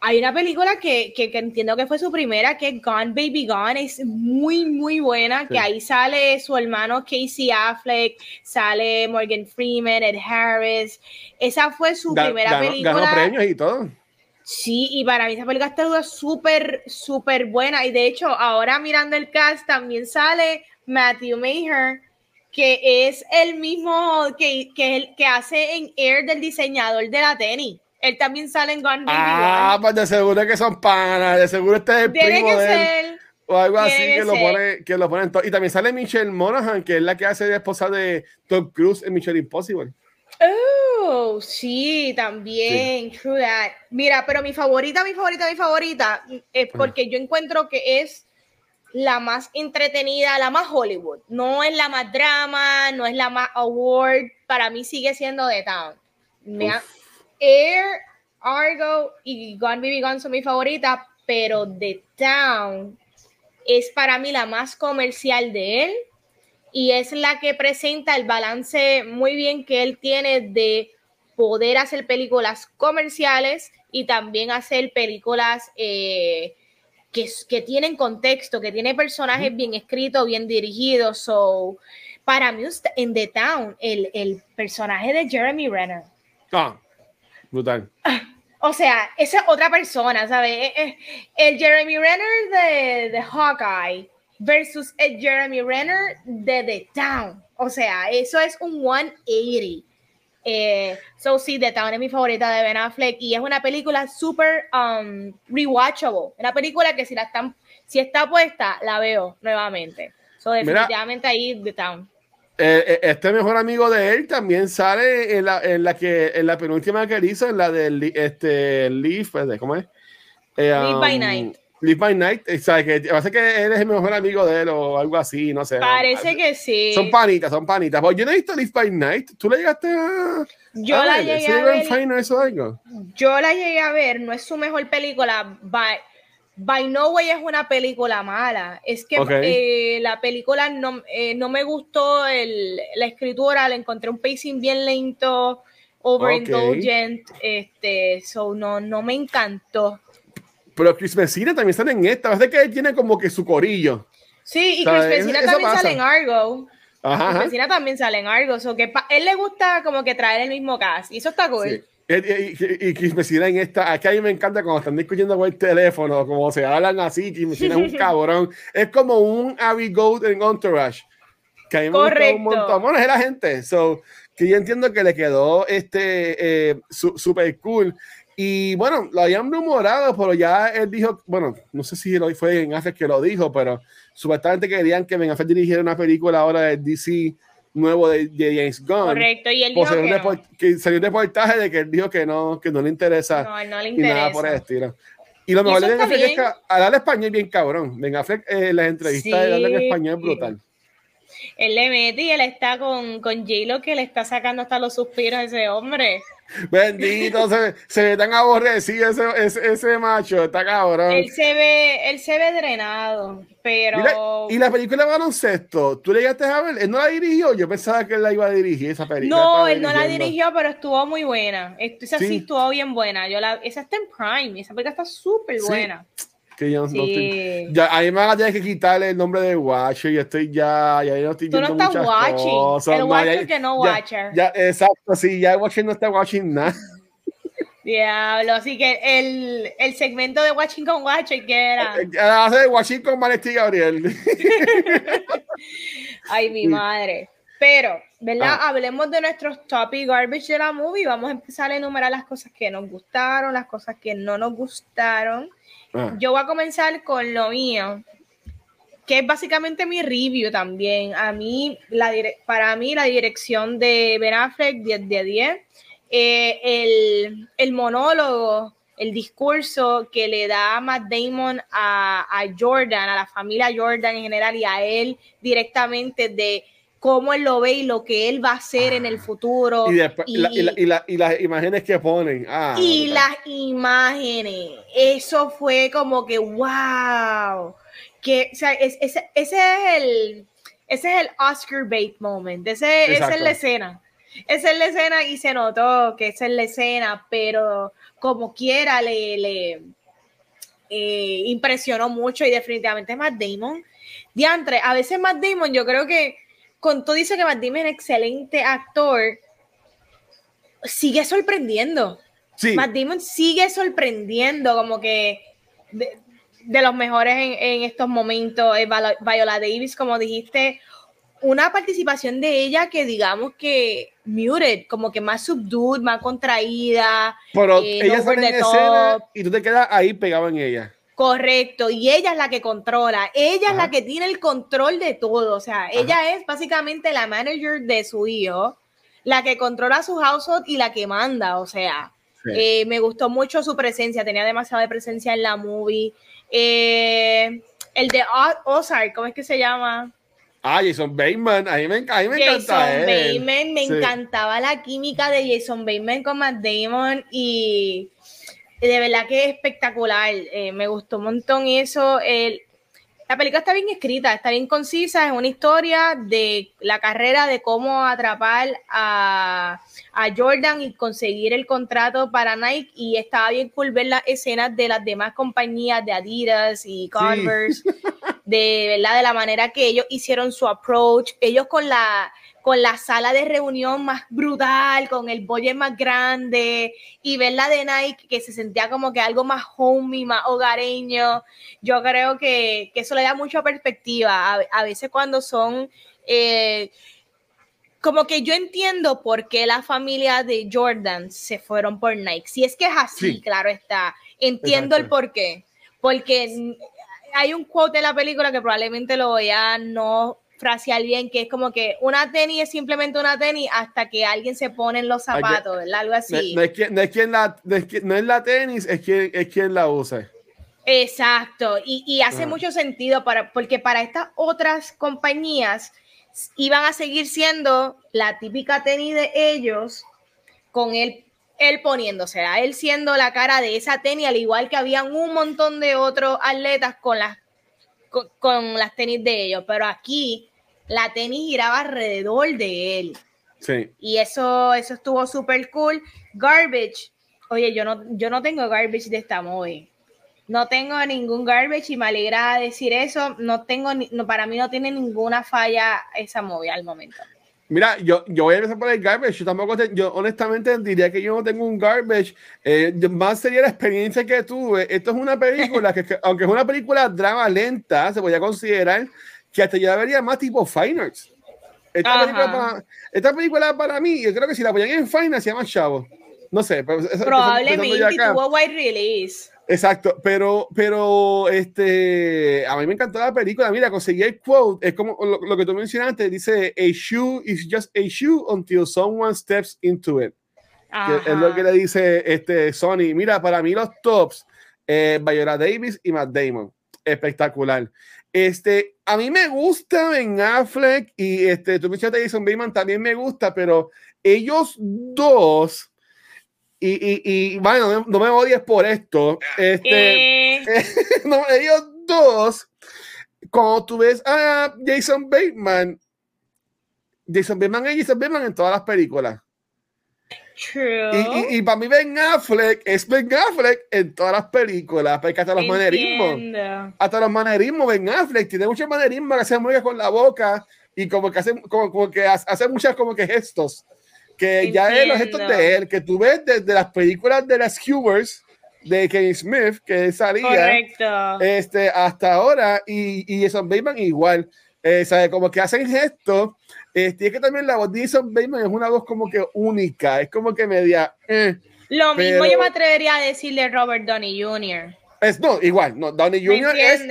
hay una película que, entiendo que fue su primera, que es Gone Baby Gone, es muy, muy buena, que ahí sale su hermano Casey Affleck, sale Morgan Freeman, Ed Harris. Esa fue su primera película. Ganó premios y todo. Sí, y para mí esa película está súper, súper buena. Y de hecho, ahora mirando el cast también sale Matthew Maher, que es el mismo que, que, que hace en Air del diseñador de la tenis. Él también sale en Gone Baby Ah, pues de seguro que son panas, de seguro este es el Tiene primo que de ser. O algo así que lo, pone, que lo ponen todo. Y también sale Michelle Monaghan, que es la que hace de esposa de Tom Cruise en Michelle Impossible. Oh, sí, también, true that. Mira, pero mi favorita, mi favorita, mi favorita, es porque yo encuentro que es la más entretenida, la más Hollywood. No es la más drama, no es la más award. Para mí sigue siendo The Town. Air, Argo y Gone Baby Gone son mis favoritas, pero The Town es para mí la más comercial de él y es la que presenta el balance muy bien que él tiene de poder hacer películas comerciales y también hacer películas eh, que, que, tienen contexto, que tiene personajes bien escritos, bien dirigidos. So, para mí, en The Town, el, el personaje de Jeremy Renner. Ah, brutal. O sea, esa es otra persona, ¿sabes? Eh, eh, el Jeremy Renner de, de Hawkeye versus el Jeremy Renner de The Town. O sea, eso es un 180. Eh, so sí, The Town es mi favorita de Ben Affleck y es una película súper um, rewatchable. Una película que si la están, si está puesta, la veo nuevamente. So definitivamente ahí The Town. Eh, eh, este mejor amigo de él también sale en la, en la que en la penúltima que hizo, en la de este Leaf, ¿cómo es? Live by um, Night. Live by Night, o sea, que parece que él es el mejor amigo de él o algo así, no sé. Parece que sí. Son panitas, son panitas. Pues yo no he visto Live by Night. ¿Tú le llegaste a.? Yo la llegué a ver. Eso algo? Yo la llegué a ver, no es su mejor película. By, by No Way es una película mala. Es que eh, la película no, eh, no me gustó el, la escritura, le encontré un pacing bien lento, overindulgent. Este, so no, no me encantó. Pero Chris Messina también sale en esta. Parece que él tiene como que su corillo. Sí, y Chris Messina también sale en Argo. Ajá, Chris Messina también sale en Argo. So que él le gusta como que traer el mismo cast. Y eso está cool. Y, Chris Messina en esta, aquí a mí me encanta cuando están discutiendo con el teléfono, como se hablan así, Chris Messina es un cabrón. Es como un Abby Goat en Entourage. Que a mí me gusta un montón. Bueno, es la gente. So, que yo entiendo que le quedó este eh, super cool. Y bueno, lo habían rumorado, pero ya él dijo, bueno, no sé si fue en Affleck que lo dijo, pero supuestamente querían que Ben Affleck dirigiera una película ahora de DC nuevo de, James Gunn. Correcto, y él dijo que, no. que, salió un reportaje de que él dijo que no, que no le interesa. No, no le interesa. Y nada por el estilo. Y lo mejor de Ben Affleck es que hablar español bien cabrón. Ben Affleck, eh, las entrevistas sí. en español es brutal. Él le mete y él está con, con J-Lo que le está sacando hasta los suspiros a ese hombre. Bendito, se, se, ve tan aborrecido ese, ese, macho, está cabrón. Él se ve, él se ve drenado, pero. ¿Y la, película de baloncesto? ¿Tú le llegaste a ver? ¿Él no la dirigió? Yo pensaba que él la iba a dirigir, esa película. No, él no la dirigió, pero estuvo muy buena. Esa sí, estuvo bien buena. Yo la, esa está en Prime, esa película está súper buena. Que yo no estoy, ya, ahí me van a tener que quitarle el nombre de Watcher. y estoy ya, ya no estoy Tú no estás watching. Cosas, el Watcher que no Watcher. Ya, exacto, sí, ya el Watcher no está watching nada. Diablo, así que el, el segmento de Watching con Watcher, ¿qué era? Eh, eh, hace Watching con Vanesti Gabriel. Ay, mi madre. Pero, ¿verdad? Ah. Hablemos de nuestros topic garbage de la movie. Vamos a empezar a enumerar las cosas que nos gustaron, las cosas que no nos gustaron. Ah. Yo voy a comenzar con lo mío, que es básicamente mi review también. A mí, la para mí, la dirección de Ben Affleck, 10 de 10. Eh, el, el, monólogo el discurso que le da Matt Damon a, a Jordan, a la familia Jordan en general y a él directamente de cómo él lo ve y lo que él va a hacer en el ah. futuro. Y, las imágenes que ponen. Ah, y las imágenes. Eso fue como que, wow. Que, o sea, ese es el, ese es el Oscar bait moment. Ese, esa es la escena. Esa es la escena y se notó que esa es la escena, pero como quiera le, le eh, impresionó mucho y definitivamente Matt Damon. Diantre, a veces Matt Damon yo creo que con todo dice que Matt Damon es excelente actor, sigue sorprendiendo. Sí. Matt Damon sigue sorprendiendo, como que de, los mejores en, estos momentos. Viola Davis, como dijiste, una participación de ella que digamos que muted, como que más subdued, más contraída. Pero eh, ella sale en escena y tú te quedas ahí pegado en ella. Correcto, y ella es la que controla, ella es la que tiene el control de todo, o sea, ella es básicamente la manager de su hijo, la que controla su household y la que manda, o sea, eh, me gustó mucho su presencia, tenía demasiada presencia en la movie. Eh, el de Ozark, ¿cómo es que se llama? Ah, Jason Bateman, a mí me, a mí me Jason Bateman, me encantaba la química de Jason Bateman con Matt Damon y de verdad que es espectacular. Eh, me gustó un montón eso. El, la película está bien escrita, está bien concisa, es una historia de la carrera de cómo atrapar a, a, Jordan y conseguir el contrato para Nike y estaba bien cool ver las escenas de las demás compañías de Adidas y Converse, de verdad, de la manera que ellos hicieron su approach, ellos con la con la sala de reunión más brutal, con el bolle más grande y ver la de Nike que se sentía como que algo más homey, más hogareño. Yo creo que, eso le da mucha perspectiva. A, veces cuando son... Eh, como que yo entiendo por qué la familia de Jordan se fueron por Nike. Si es que es así, claro está. Entiendo el por qué. Porque hay un quote de la película que probablemente lo voy a no frasear bien, que es como que una tenis es simplemente una tenis hasta que alguien se pone en los zapatos, ¿verdad? Algo así. No, es, quien, no, es, quien la, no es, la tenis, es quien, es quien la usa. Exacto, y, y hace mucho sentido para, porque para estas otras compañías iban a seguir siendo la típica tenis de ellos con él, él poniéndose, él siendo la cara de esa tenis, al igual que habían un montón de otros atletas con las con, las tenis de ellos, pero aquí la tenis giraba alrededor de él. Sí. Y eso, eso estuvo súper cool. Garbage. Oye, yo no, yo no tengo garbage de esta movie. No tengo ningún garbage y me alegra decir eso. No tengo, no, para mí no tiene ninguna falla esa movie al momento. Mira, yo, yo voy a empezar por el garbage. Yo tampoco, yo honestamente diría que yo no tengo un garbage. Eh, más sería la experiencia que tuve. Esto es una película que, aunque es una película drama lenta, se podría considerar que hasta ya vería más tipo Fine Esta película, para, esta película, para, mí, yo creo que si la ponían en Fine se llama Chavo. No sé. Probablemente tuvo wide release. Exacto, pero, pero este, a mí me encantó la película. Mira, conseguí el quote, es como lo, que tú mencionaste, dice, a shoe is just a shoe until someone steps into it. es lo que le dice este Sony. Mira, para mí los tops, eh, Viola Davis y Matt Damon. Espectacular. Este, a mí me gusta Ben Affleck y este, tú mencionaste Jason Bateman, también me gusta, pero ellos dos y, y, y bueno, no me odies por esto. Este, eh. no, ellos dos, cuando tú ves a Jason Bateman, Jason Bateman es Jason Bateman en todas las películas. True. Y, y, para mí Ben Affleck es Ben Affleck en todas las películas, porque hasta los manerismos, hasta los manerismos, Ben Affleck tiene muchos manerismos que hace muy con la boca y como que hace, como, como que hace muchas como que gestos que ya es los gestos de él, que tú ves desde las películas de las Hubers de Kevin Smith, que salía este, hasta ahora, y, y Jason Bateman igual. Eh, ¿sabe? Como que hacen gestos. Este, es que también la voz de Jason Bateman es una voz como que única, es como que media. Eh, Lo mismo yo me atrevería a decirle Robert Downey Jr. Es, no, igual, no, Downey Jr. Es, él,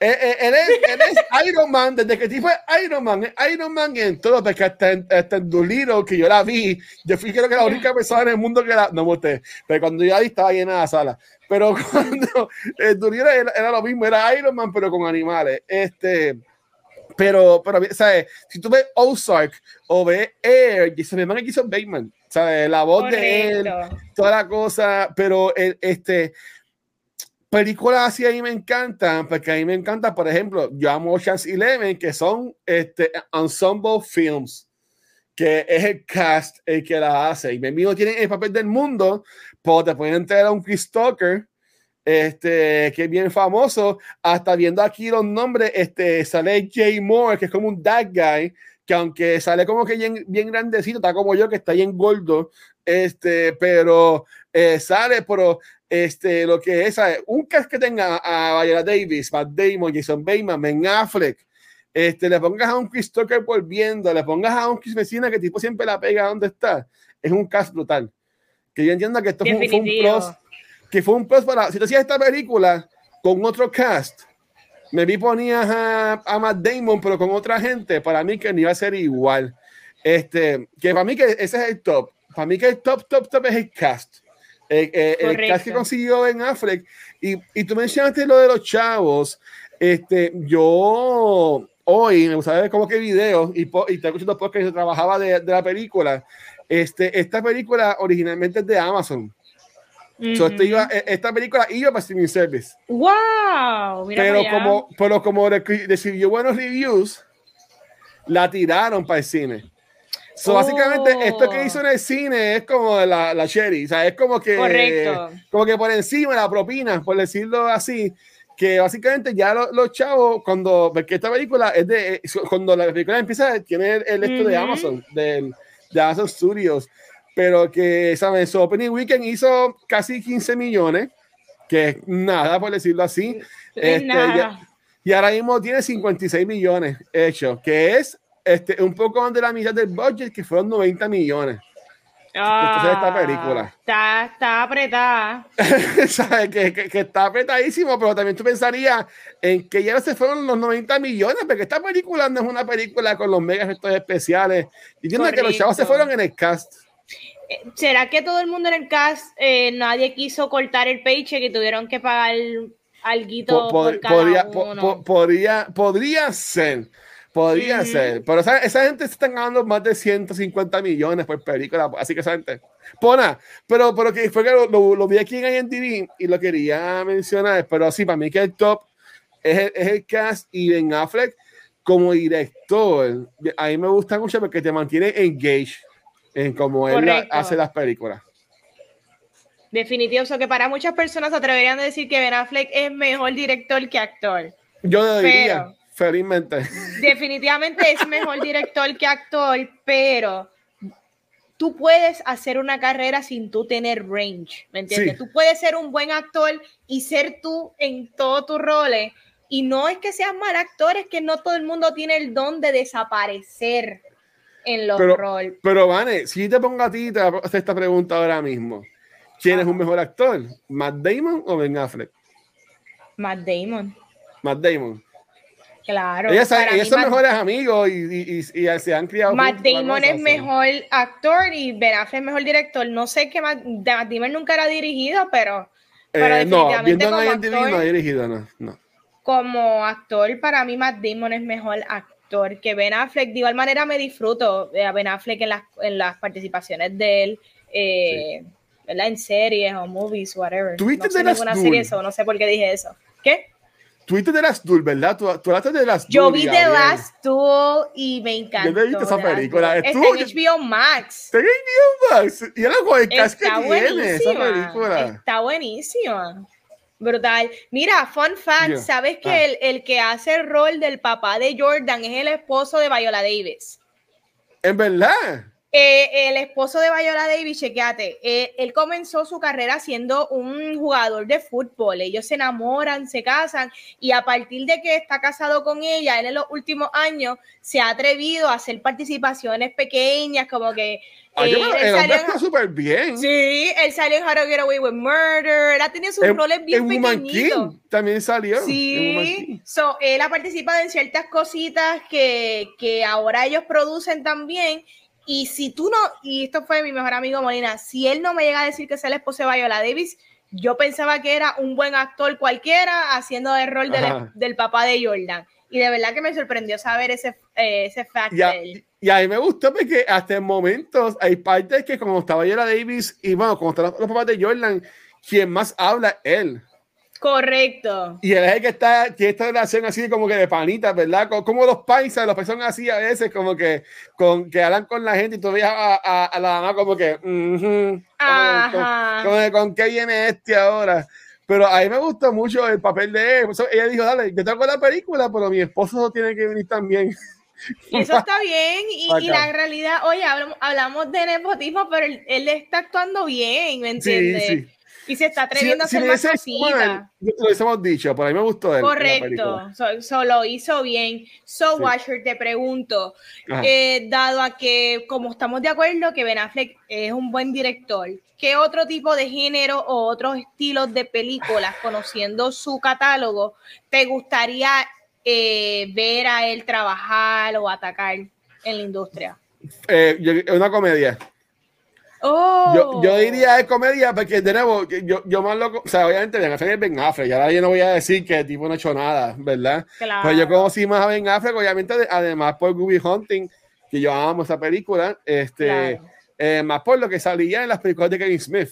es, él es Iron Man, desde que fue Iron Man, es Iron Man en todo, porque hasta en, hasta en Dolittle, que yo la vi, yo fui creo que la única persona en el mundo que la, no usted, pero cuando yo la vi estaba llena la sala, pero cuando el Dolittle era, era, lo mismo, era Iron Man, pero con animales, este, pero, pero, ¿sabes? Si tú ves Ozark o ves Air, se me van que hizo Bateman, ¿sabes? La voz de él, toda la cosa, pero el, este películas así a mí me encantan, porque a mí me encanta, por ejemplo, yo amo Ocean's Eleven, que son este, ensemble films, que es el cast el que la hace. Y mi amigo tiene el papel del mundo, pues te pueden entrar a un Chris Tucker, este, que es bien famoso, hasta viendo aquí los nombres, este, sale Jay Moore, que es como un dad guy, que aunque sale como que bien, bien grandecito, está como yo, que está bien gordo, este, pero eh, sale, pero este, lo que es un cast que tenga a Viola Davis, Matt Damon, Jason Bateman, Ben Affleck, este, le pongas a un Chris Tucker volviendo, le pongas a un Chris Messina que tipo siempre la pega donde está, es un cast brutal. Que yo entiendo que esto fue, un plus, que fue un plus para, si tú hacías esta película con otro cast, me vi ponías a, a, Matt Damon, pero con otra gente, para mí que ni iba a ser igual. Este, que para mí que ese es el top. Para mí que el top, top, top es el cast. Eh, eh, el cast que consiguió Ben Affleck. Y, y, tú mencionaste lo de los chavos. Este, yo hoy me gustaba ver como que videos y, y estaba escuchando porque se trabajaba de, de, la película. Este, esta película originalmente es de Amazon. iba, e, esta película iba para streaming service. ¡Wow! pero, como, pero como recibió buenos reviews, la tiraron para el cine. So, Básicamente, esto que hizo en el cine es como la, la Sherry, o sea, es como que, Correcto. como que por encima la propina, por decirlo así, que básicamente ya los, chavos, cuando, porque esta película es de, cuando la película empieza, tiene el, esto de Amazon, del, de Amazon Studios, pero que, ¿saben? Su opening weekend hizo casi 15 millones, que es nada, por decirlo así. Este, nada. y ahora mismo tiene 56 millones hechos, que es este, un poco más de la mitad del budget, que fueron 90 millones. Ah, esta película. Está, está apretada. ¿Sabes? Que, que, que, está apretadísimo, pero también tú pensarías en que ya se fueron los 90 millones, porque esta película no es una película con los mega efectos especiales. Y que los chavos se fueron en el cast. Eh, ¿Será que todo el mundo en el cast, eh, nadie quiso cortar el paycheck y tuvieron que pagar algo por cada podría, uno? po, podría, podría ser. Podría ser, pero esa, esa, gente se están ganando más de 150 millones por película, así que esa gente. Pona, pero, pero que fue que lo, lo, lo, vi aquí en IMDb y lo quería mencionar, pero sí, para mí que el top es el, es el cast y Ben Affleck como director. A mí me gusta mucho porque te mantiene engaged en cómo él la, hace las películas. Definitivo, o que para muchas personas atreverían a decir que Ben Affleck es mejor director que actor. Yo diría. Pero, Felizmente. Definitivamente es mejor director que actor, pero tú puedes hacer una carrera sin tú tener range, ¿me entiendes? Sí. Tú puedes ser un buen actor y ser tú en todos tus roles. Y no es que seas mal actor, es que no todo el mundo tiene el don de desaparecer en los roles. Pero, Vane, si te pongo a ti te hacer esta pregunta ahora mismo. ¿Quién es un mejor actor? ¿Matt Damon o Ben Affleck? Matt Damon. Matt Damon. Claro. Ellos, ellos son Matt, mejores amigos y, y, y, y, se han criado. Matt Damon es mejor actor y Ben Affleck es mejor director. No sé qué Matt, Matt Damon nunca era dirigido, pero. pero eh, no, viendo como actor, no ha dirigido, no, no. Como actor, para mí Matt Damon es mejor actor que Ben Affleck. De igual manera me disfruto a Ben Affleck en las, en las participaciones de él. Eh, sí. ¿verdad? En series o movies, whatever. ¿Tuviste no sé de ninguna serie eso, no sé por qué dije eso. ¿Qué? Tuviste de las Duel, ¿verdad? Tú, tú hablaste de las Yo vi The Last Duel y me encantó. Yo te viste esa película. Está en HBO Max. Está en HBO Max. Y era con el cast que tiene esa película. Está buenísima. Brutal. Mira, fun fact, yeah. ¿sabes que ah. el, el, que hace el rol del papá de Jordan es el esposo de Viola Davis? ¿En verdad? Eh, el esposo de Viola Davis, chequeate, eh, él comenzó su carrera siendo un jugador de fútbol. Ellos se enamoran, se casan y a partir de que está casado con ella, él en los últimos años se ha atrevido a hacer participaciones pequeñas, como que. Ay, eh, él salió súper bien. Sí, él salió en How to Get Away with Murder. Él ha tenido sus roles bien pequeñitos. también salió. Sí, so, él ha participado en ciertas cositas que, que ahora ellos producen también y si tú no, y esto fue mi mejor amigo Molina, si él no me llega a decir que es el esposo de Viola Davis, yo pensaba que era un buen actor cualquiera haciendo el rol del, papá de Jordan. Y de verdad que me sorprendió saber ese, eh, ese fact y a, Y a mí me gustó porque hasta en momentos hay partes que como estaba Viola Davis y bueno, como están los, los papás de Jordan, quien más habla él. Correcto. Y él es el que está, tiene esta relación así como que de panita, ¿verdad? Como, los paisas, los paisas son así a veces, como que, con, que hablan con la gente y tú ves a, la mamá como que, con, qué viene este ahora. Pero a mí me gusta mucho el papel de él. ella dijo, dale, yo tengo la película, pero mi esposo tiene que venir también. Eso está bien. Y, la realidad, oye, hablamos, de nepotismo, pero él, él, está actuando bien, ¿me entiendes? Sí, sí. Y se está atreviendo a hacer más cositas. Lo hemos dicho, por ahí me gustó él. Correcto, solo hizo bien. So, Watcher, te pregunto, eh, dado a que, como estamos de acuerdo que Ben Affleck es un buen director, ¿qué otro tipo de género o otros estilos de películas, conociendo su catálogo, te gustaría eh, ver a él trabajar o atacar en la industria? Eh, una comedia. Oh. Yo, yo, diría de comedia porque de nuevo, yo, yo más loco, o sea, obviamente Ben Affleck es Ben Affleck, y ahora yo no voy a decir que el tipo no ha hecho nada, ¿verdad? Claro. Pues yo conocí más a Ben Affleck, obviamente, además por Gooby Hunting, que yo amo esa película, este, eh, más por lo que salía en las películas de Kevin Smith.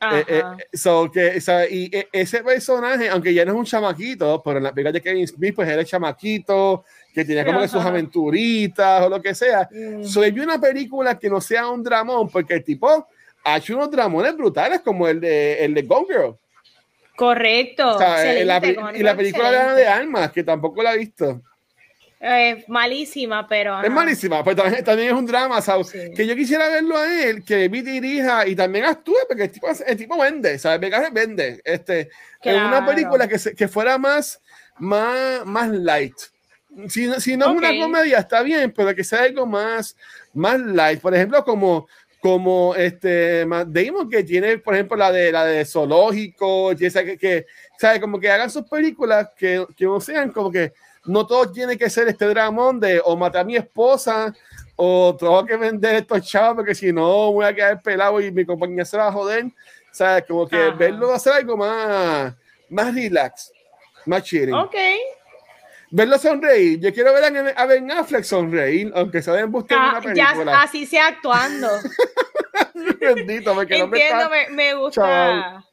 Eh, eh, so, que, y ese personaje, aunque ya no es un chamaquito, pero en la película de Kevin Smith, pues era chamaquito, que tenía como que sus aventuritas o lo que sea. Mm. Soy una película que no sea un dramón, porque el tipo ha hecho unos dramones brutales como el de, el de Gone Girl. Correcto. y la película de Almas, que tampoco la he visto. Es malísima, pero. Es malísima, pues también, es un drama, ¿sabes? Que yo quisiera verlo a él, que David dirija y también actúe, porque el tipo, el tipo vende, ¿sabes? Vegas vende. Este, En una película que, que fuera más, más, más light. Si, si no es una comedia, está bien, pero que sea algo más, más light. Por ejemplo, como, como este Damon, que tiene, por ejemplo, la de la de zoológico, que, que, ¿sabe? Como que hagan sus películas que, que no sean como que no todo tiene que ser este dramón de o matar a mi esposa o tengo que vender estos chavos porque si no voy a quedar pelado y mi compañía se va a joder. Sea, como que verlo verlo hacer algo más, más relax, más chilling. Ok. Verlo sonreír. Yo quiero ver a Ben Affleck sonreír, aunque se den buscar ah, una película. Ya, así sea actuando. Bendito, me Entiendo, me, me gusta.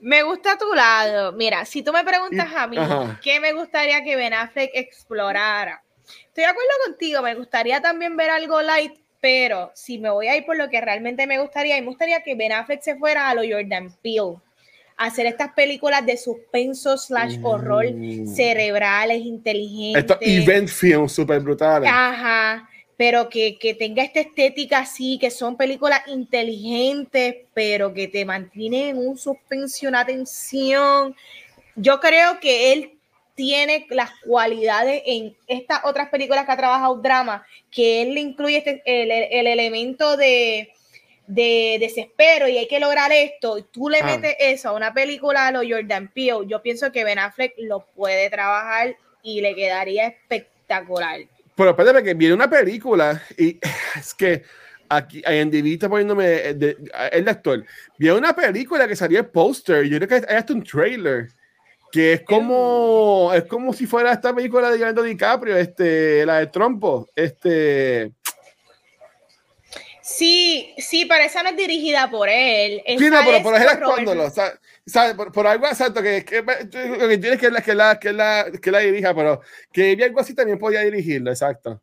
Me gusta tu lado. Mira, si tú me preguntas a mí qué me gustaría que Ben Affleck explorara, estoy de acuerdo contigo, me gustaría también ver algo light, pero si me voy a ir por lo que realmente me gustaría, me gustaría que Ben Affleck se fuera a lo Jordan Peele, hacer estas películas de suspenso slash horror mm. cerebrales, inteligentes. Estos event films súper brutales. Ajá pero que, tenga esta estética así, que son películas inteligentes, pero que te mantienen en un suspensión, atención. Yo creo que él tiene las cualidades en estas otras películas que ha trabajado drama, que él le incluye este, el, elemento de, desespero y hay que lograr esto, y tú le ah. metes eso a una película a lo Jordan Peele, yo pienso que Ben Affleck lo puede trabajar y le quedaría espectacular. Pero espérate, que viene una película y es que aquí en está poniéndome de, el actor. Viene una película que salió el póster. Yo creo que hay hasta un trailer que es como es como si fuera esta película de Leonardo DiCaprio, este, la de Trompo, este. Sí, sí, pero esa no es dirigida por él. sí, no, pero por él actuándolo. O sea, por, algo exacto que, que, que tienes que la, que la, que la, que la dirija, pero que algo así también podía dirigirlo, exacto.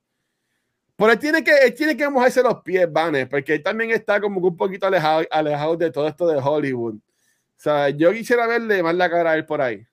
Pero él tiene que, él tiene que mojarse los pies, Vanes, porque él también está como un poquito alejado, alejado de todo esto de Hollywood. O sea, yo quisiera verle más la cara a él por ahí.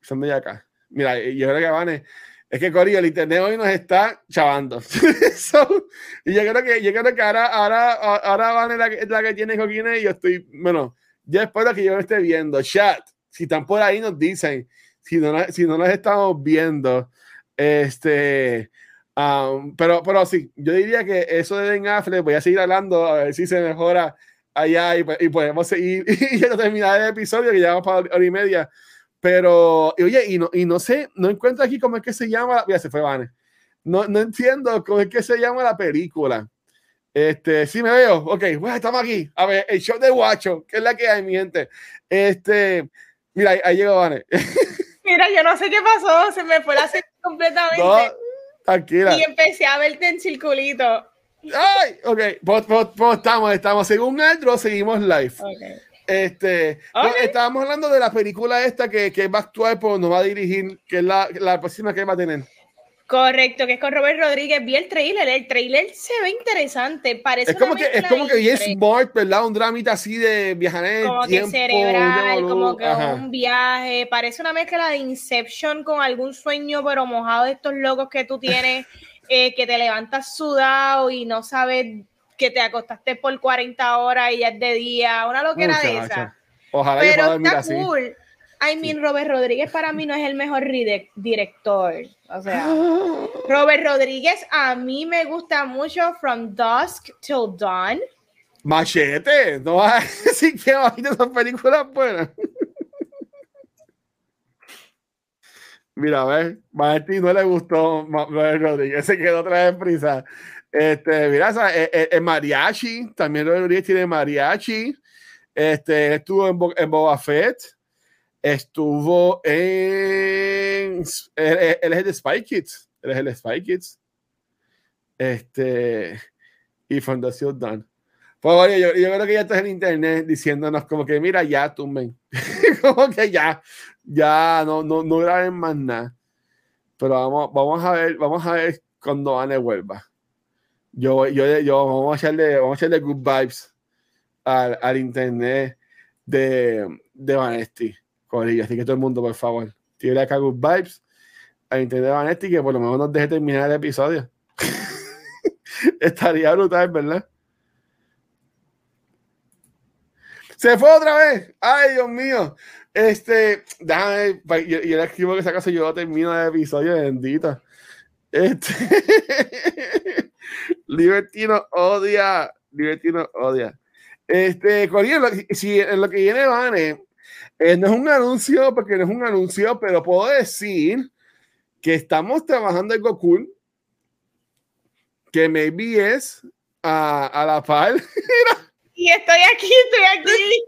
Son de acá. Mira, yo creo que Vanes, Es que Corillo, el internet hoy nos está chavando. y yo creo que, yo creo que ahora, ahora, ahora van la, la que tiene Joaquín y yo estoy, bueno, yo espero que yo me esté viendo. Chat, si están por ahí nos dicen, si no, si no nos estamos viendo, este, um, pero, pero sí, yo diría que eso de Ben Affleck, voy a seguir hablando a ver si se mejora allá y, y podemos seguir y ya terminar el episodio que llevamos para hora y media pero, oye, y no, y no sé, no encuentro aquí cómo es que se llama. Ya se fue, Vane. No, no entiendo cómo es que se llama la película. Este, sí me veo. Ok, bueno, estamos aquí. A ver, el show de Guacho, que es la que hay, mi gente. Este, mira, ahí, llegó Vane. Mira, yo no sé qué pasó, se me fue la serie completamente. No, tranquila. Y empecé a verte en circulito. Ay, ok, pues, estamos, estamos. Según Aldro, seguimos live. Okay. Este, estábamos hablando de la película esta que, que va a actuar, pero no va a dirigir, que es la, la próxima que va a tener. Correcto, que es con Robert Rodríguez. Vi el trailer, el trailer se ve interesante. Parece es como que es como que bien smart, ¿verdad? Un dramita así de viajar en como tiempo. que cerebral, como que un viaje. Parece una mezcla de Inception con algún sueño, pero mojado de estos locos que tú tienes, eh, que te levantas sudado y no sabes que te acostaste por 40 horas y ya es de día, una loquera de esa. Ojalá Pero está cool. I mean, Robert Rodríguez para mí no es el mejor director. O sea, Robert Rodríguez a mí me gusta mucho From Dusk Till Dawn. Machete, no vas a decir que bajito esas películas buenas. Mira, a ver, Martín no le gustó Robert Rodríguez, se quedó otra vez prisa. Este, mira, el, eh, eh, mariachi, también Rodríguez tiene mariachi. Este, estuvo en, en Boba Fett, estuvo en. Él, es el de Spy Kids, él es el de Spy Kids. Este, y Fundación Dan. Pues oye, yo, yo, creo que ya estás en internet diciéndonos como que mira, ya tumben. como que ya, ya no, no, no graben más nada. Pero vamos, vamos a ver, vamos a ver cuando Anne vuelva. Yo, yo, yo vamos, a echarle, vamos a echarle good vibes al, al internet de, de Vanesti, Corillo. Así que todo el mundo, por favor, tire acá good vibes al internet de Vanesti que por lo menos nos deje terminar el episodio. Estaría brutal, ¿verdad? Se fue otra vez. Ay, Dios mío. Este, déjame, yo, yo le escribo que si acaso yo termino el episodio, bendito. Este. Libertino odia. Libertino odia. Este, si en lo que viene Vane, eh, no es un anuncio, porque no es un anuncio, pero puedo decir que estamos trabajando en Goku, que maybe es a, a la par. y estoy aquí, estoy aquí.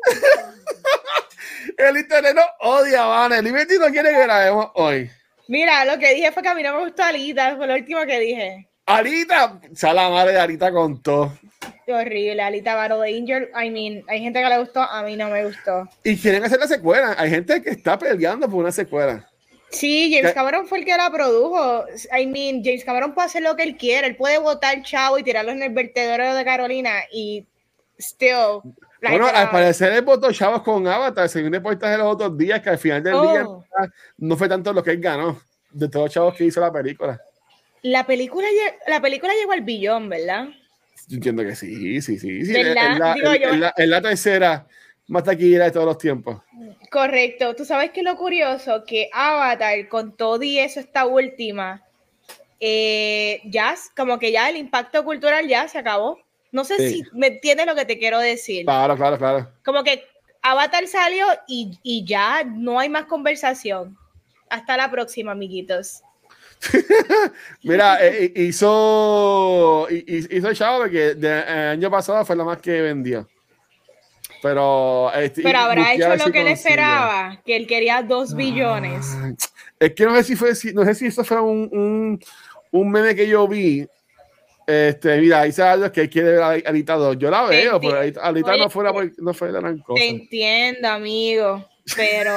el internet no odia, Vane. Libertino quiere que grabemos hoy. Mira, lo que dije fue que a mí no me gustó Alita, fue lo último que dije. Alita, sea la madre de Alita contó. Qué horrible, Alita Battle Angel. I mean, hay gente que le gustó, a mí no me gustó. Y quieren hacer la secuela. Hay gente que está peleando por una secuela. Sí, James Cameron fue el que la produjo. I mean, James Cameron puede hacer lo que él quiera. Él puede botar chavo y tirarlo en el vertedero de Carolina y still. Bueno, al parecer él votó chavos con Avatar, según reportaje de los otros días, que al final del día oh. no fue tanto lo que él ganó de todos los chavos que hizo la película. La película, la película llegó al billón, ¿verdad? Yo entiendo que sí, sí, sí. Es, la, tercera más taquillera de todos los tiempos. Correcto. Tú sabes que lo curioso, que Avatar con todo y eso, esta última, eh, ya, como que ya el impacto cultural ya se acabó. No sé si me entiendes lo que te quiero decir. Claro, claro, claro. Como que Avatar salió y, y ya no hay más conversación. Hasta la próxima, amiguitos. Mira, eh, hizo, hizo chavo porque el año pasado fue la más que vendió. Pero, este, pero habrá hecho lo que él esperaba, que él quería dos billones. Es que no sé si fue, no sé si eso fue un, un, un meme que yo vi. Este, mira, dice algo que quiere ver a Alita 2. Yo la veo, pero Alita no, fuera, no fue la gran cosa. Te entiendo, amigo, pero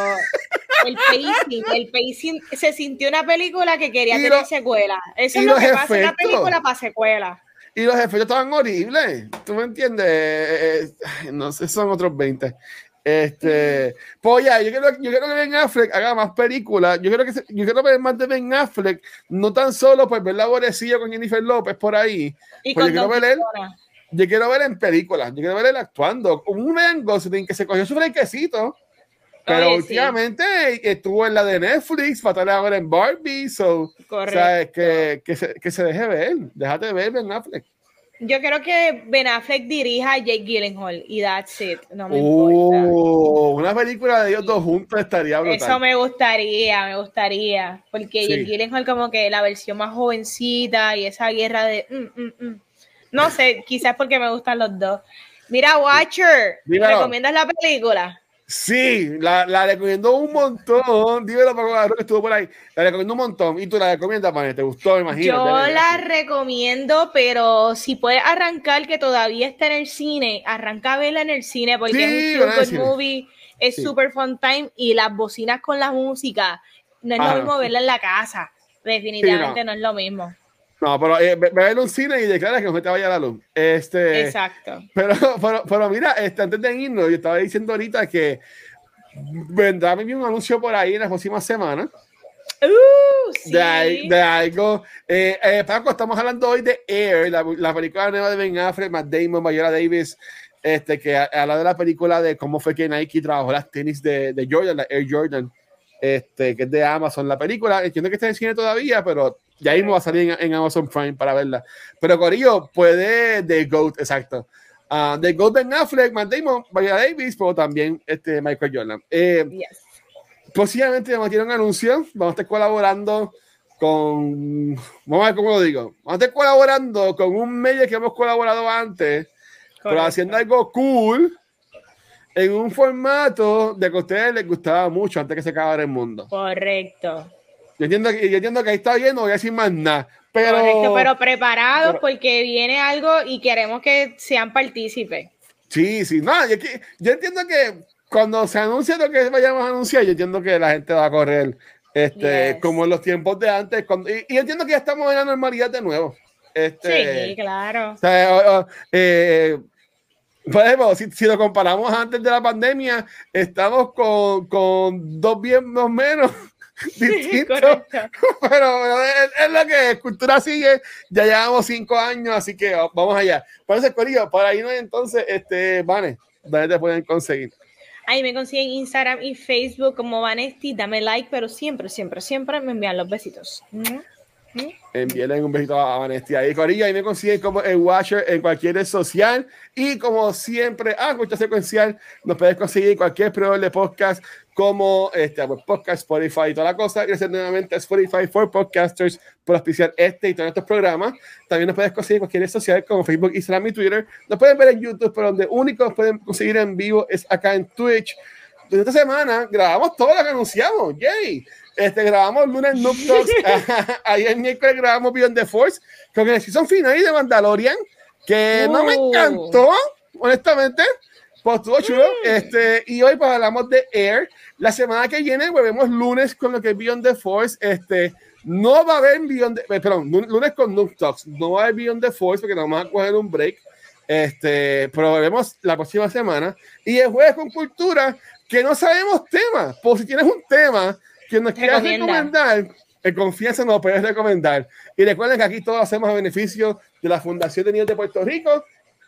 el pacing, el pacing, se sintió una película que quería tener secuela. Eso es lo que pasa en la película para secuela. Y los efectos estaban horribles, ¿tú me entiendes? Eh, eh, no sé, son otros 20. Este, pues ya, yo quiero, yo quiero que Ben Affleck haga más películas. Yo quiero que yo quiero ver más de Ben Affleck, no tan solo pues ver la aborrecida con Jennifer López por ahí. Y pues yo quiero ver él, yo quiero ver en películas, yo quiero ver él actuando. Un Ben Gosling que se cogió su fresquecito, pero últimamente estuvo en la de Netflix, fatal ahora en Barbie, so, o sea, que, que, se, que se deje ver, déjate ver Ben Affleck. Yo creo que Ben Affleck dirija a Jake Gyllenhaal y that's it. No me importa. Oh, una película de ellos dos juntos estaría brutal. Eso me gustaría, me gustaría. Porque Jake Gyllenhaal como que la versión más jovencita y esa guerra de... Mm, mm, mm. No sé, quizás porque me gustan los dos. Mira, Watcher, ¿recomiendas la película? Sí, la, la, recomiendo un montón. Dímelo para que estuvo por ahí. La recomiendo un montón. ¿Y tú la recomiendas, Pane? ¿Te gustó, imagino? Yo la recomiendo, pero si puedes arrancar, que todavía está en el cine, arranca a verla en el cine porque es un super movie, es super fun time y las bocinas con la música. No es lo mismo verla en la casa. Definitivamente no es lo mismo. No, pero eh, ve, a un cine y declara que no te vaya la luz. Este, Exacto. Pero, pero, pero mira, este, antes de irnos, yo estaba diciendo ahorita que vendrá un anuncio por ahí en las próximas semanas. Uh, sí. de, algo. Eh, eh, Paco, estamos hablando hoy de Air, la, la, película nueva de Ben Affleck, Matt Damon, Mayora Davis, este, que habla de la película de cómo fue que Nike trabajó las tenis de, de Jordan, la Air Jordan, este, que es de Amazon. La película, entiendo que está en cine todavía, pero ya mismo va a salir en, Amazon Prime para verla. Pero Corillo puede The GOAT, exacto. Uh, The GOAT Ben Affleck, Matt Damon, Vaya Davis, pero también este Michael Jordan. Eh, Posiblemente vamos a tener un anuncio. Vamos a estar colaborando con. Vamos a ver cómo lo digo. Vamos a estar colaborando con un medio que hemos colaborado antes, pero haciendo algo cool en un formato de que a ustedes les gustaba mucho antes que se acabara el mundo. Correcto. Yo entiendo, yo entiendo que ahí está bien, no voy a decir más nada. Pero, Correcto, pero preparados porque viene algo y queremos que sean partícipes. Sí, sí, no, yo, yo entiendo que cuando se anuncia lo que vayamos a anunciar, yo entiendo que la gente va a correr este, como en los tiempos de antes. y, entiendo que ya estamos en la normalidad de nuevo. Este, sí, claro. O sea, eh, por ejemplo, si, si, lo comparamos antes de la pandemia, estamos con, con dos bien más menos distinto. pero, es, lo que es, cultura sigue, ya llevamos cinco años, así que vamos allá. Por eso, Corillo, para ahí no entonces, este, Vane, ¿dónde te pueden conseguir? Ahí me consiguen Instagram y Facebook como Vanesti, dame like, pero siempre, siempre, siempre me envían los besitos. Envíenle un besito a Vanesti ahí, Corillo. Ahí me consiguen como el Watcher en cualquier red social. Y como siempre, a ah, secuencial, nos puedes conseguir cualquier proveedor de podcast como este, Podcast, Spotify y toda la cosa. Gracias nuevamente a Spotify for Podcasters por auspiciar este y todos estos programas. También nos puedes conseguir en cualquier red social como Facebook, Instagram y Twitter. Nos pueden ver en YouTube, pero donde único nos pueden conseguir en vivo es acá en Twitch. Esta semana grabamos todo lo que anunciamos. ¡Yay! Este, grabamos lunes Noob Talks. Ayer miércoles grabamos Beyond the Force con el season final de Mandalorian, que no me uh. encantó, honestamente. Pues estuvo chulo. Este, y hoy pues hablamos de Air. La semana que viene volvemos lunes con lo que es Beyond the Force. Este, no va a haber Beyond the, eh, perdón, lunes con Noob Talks. No va a haber Beyond the Force porque nos vamos a coger un break. Este, pero volvemos la próxima semana. Y el jueves con cultura, que no sabemos temas. Por si tienes un tema que nos quieras recomendar, en confianza nos puedes recomendar. Y recuerden que aquí todos hacemos a beneficio de la Fundación de Niños de Puerto Rico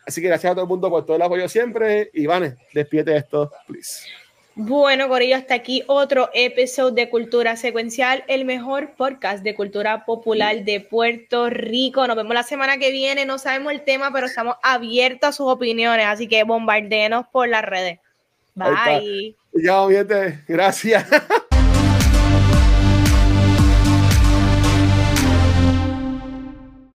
Así que gracias a todo el mundo por todo el apoyo siempre. Iván, despídete esto, please. Bueno, Corillo, hasta aquí otro episodio de Cultura Secuencial, el mejor podcast de cultura popular de Puerto Rico. Nos vemos la semana que viene. No sabemos el tema, pero estamos abiertos a sus opiniones, así que bombardeenos por las redes. Bye. Ya, Gracias.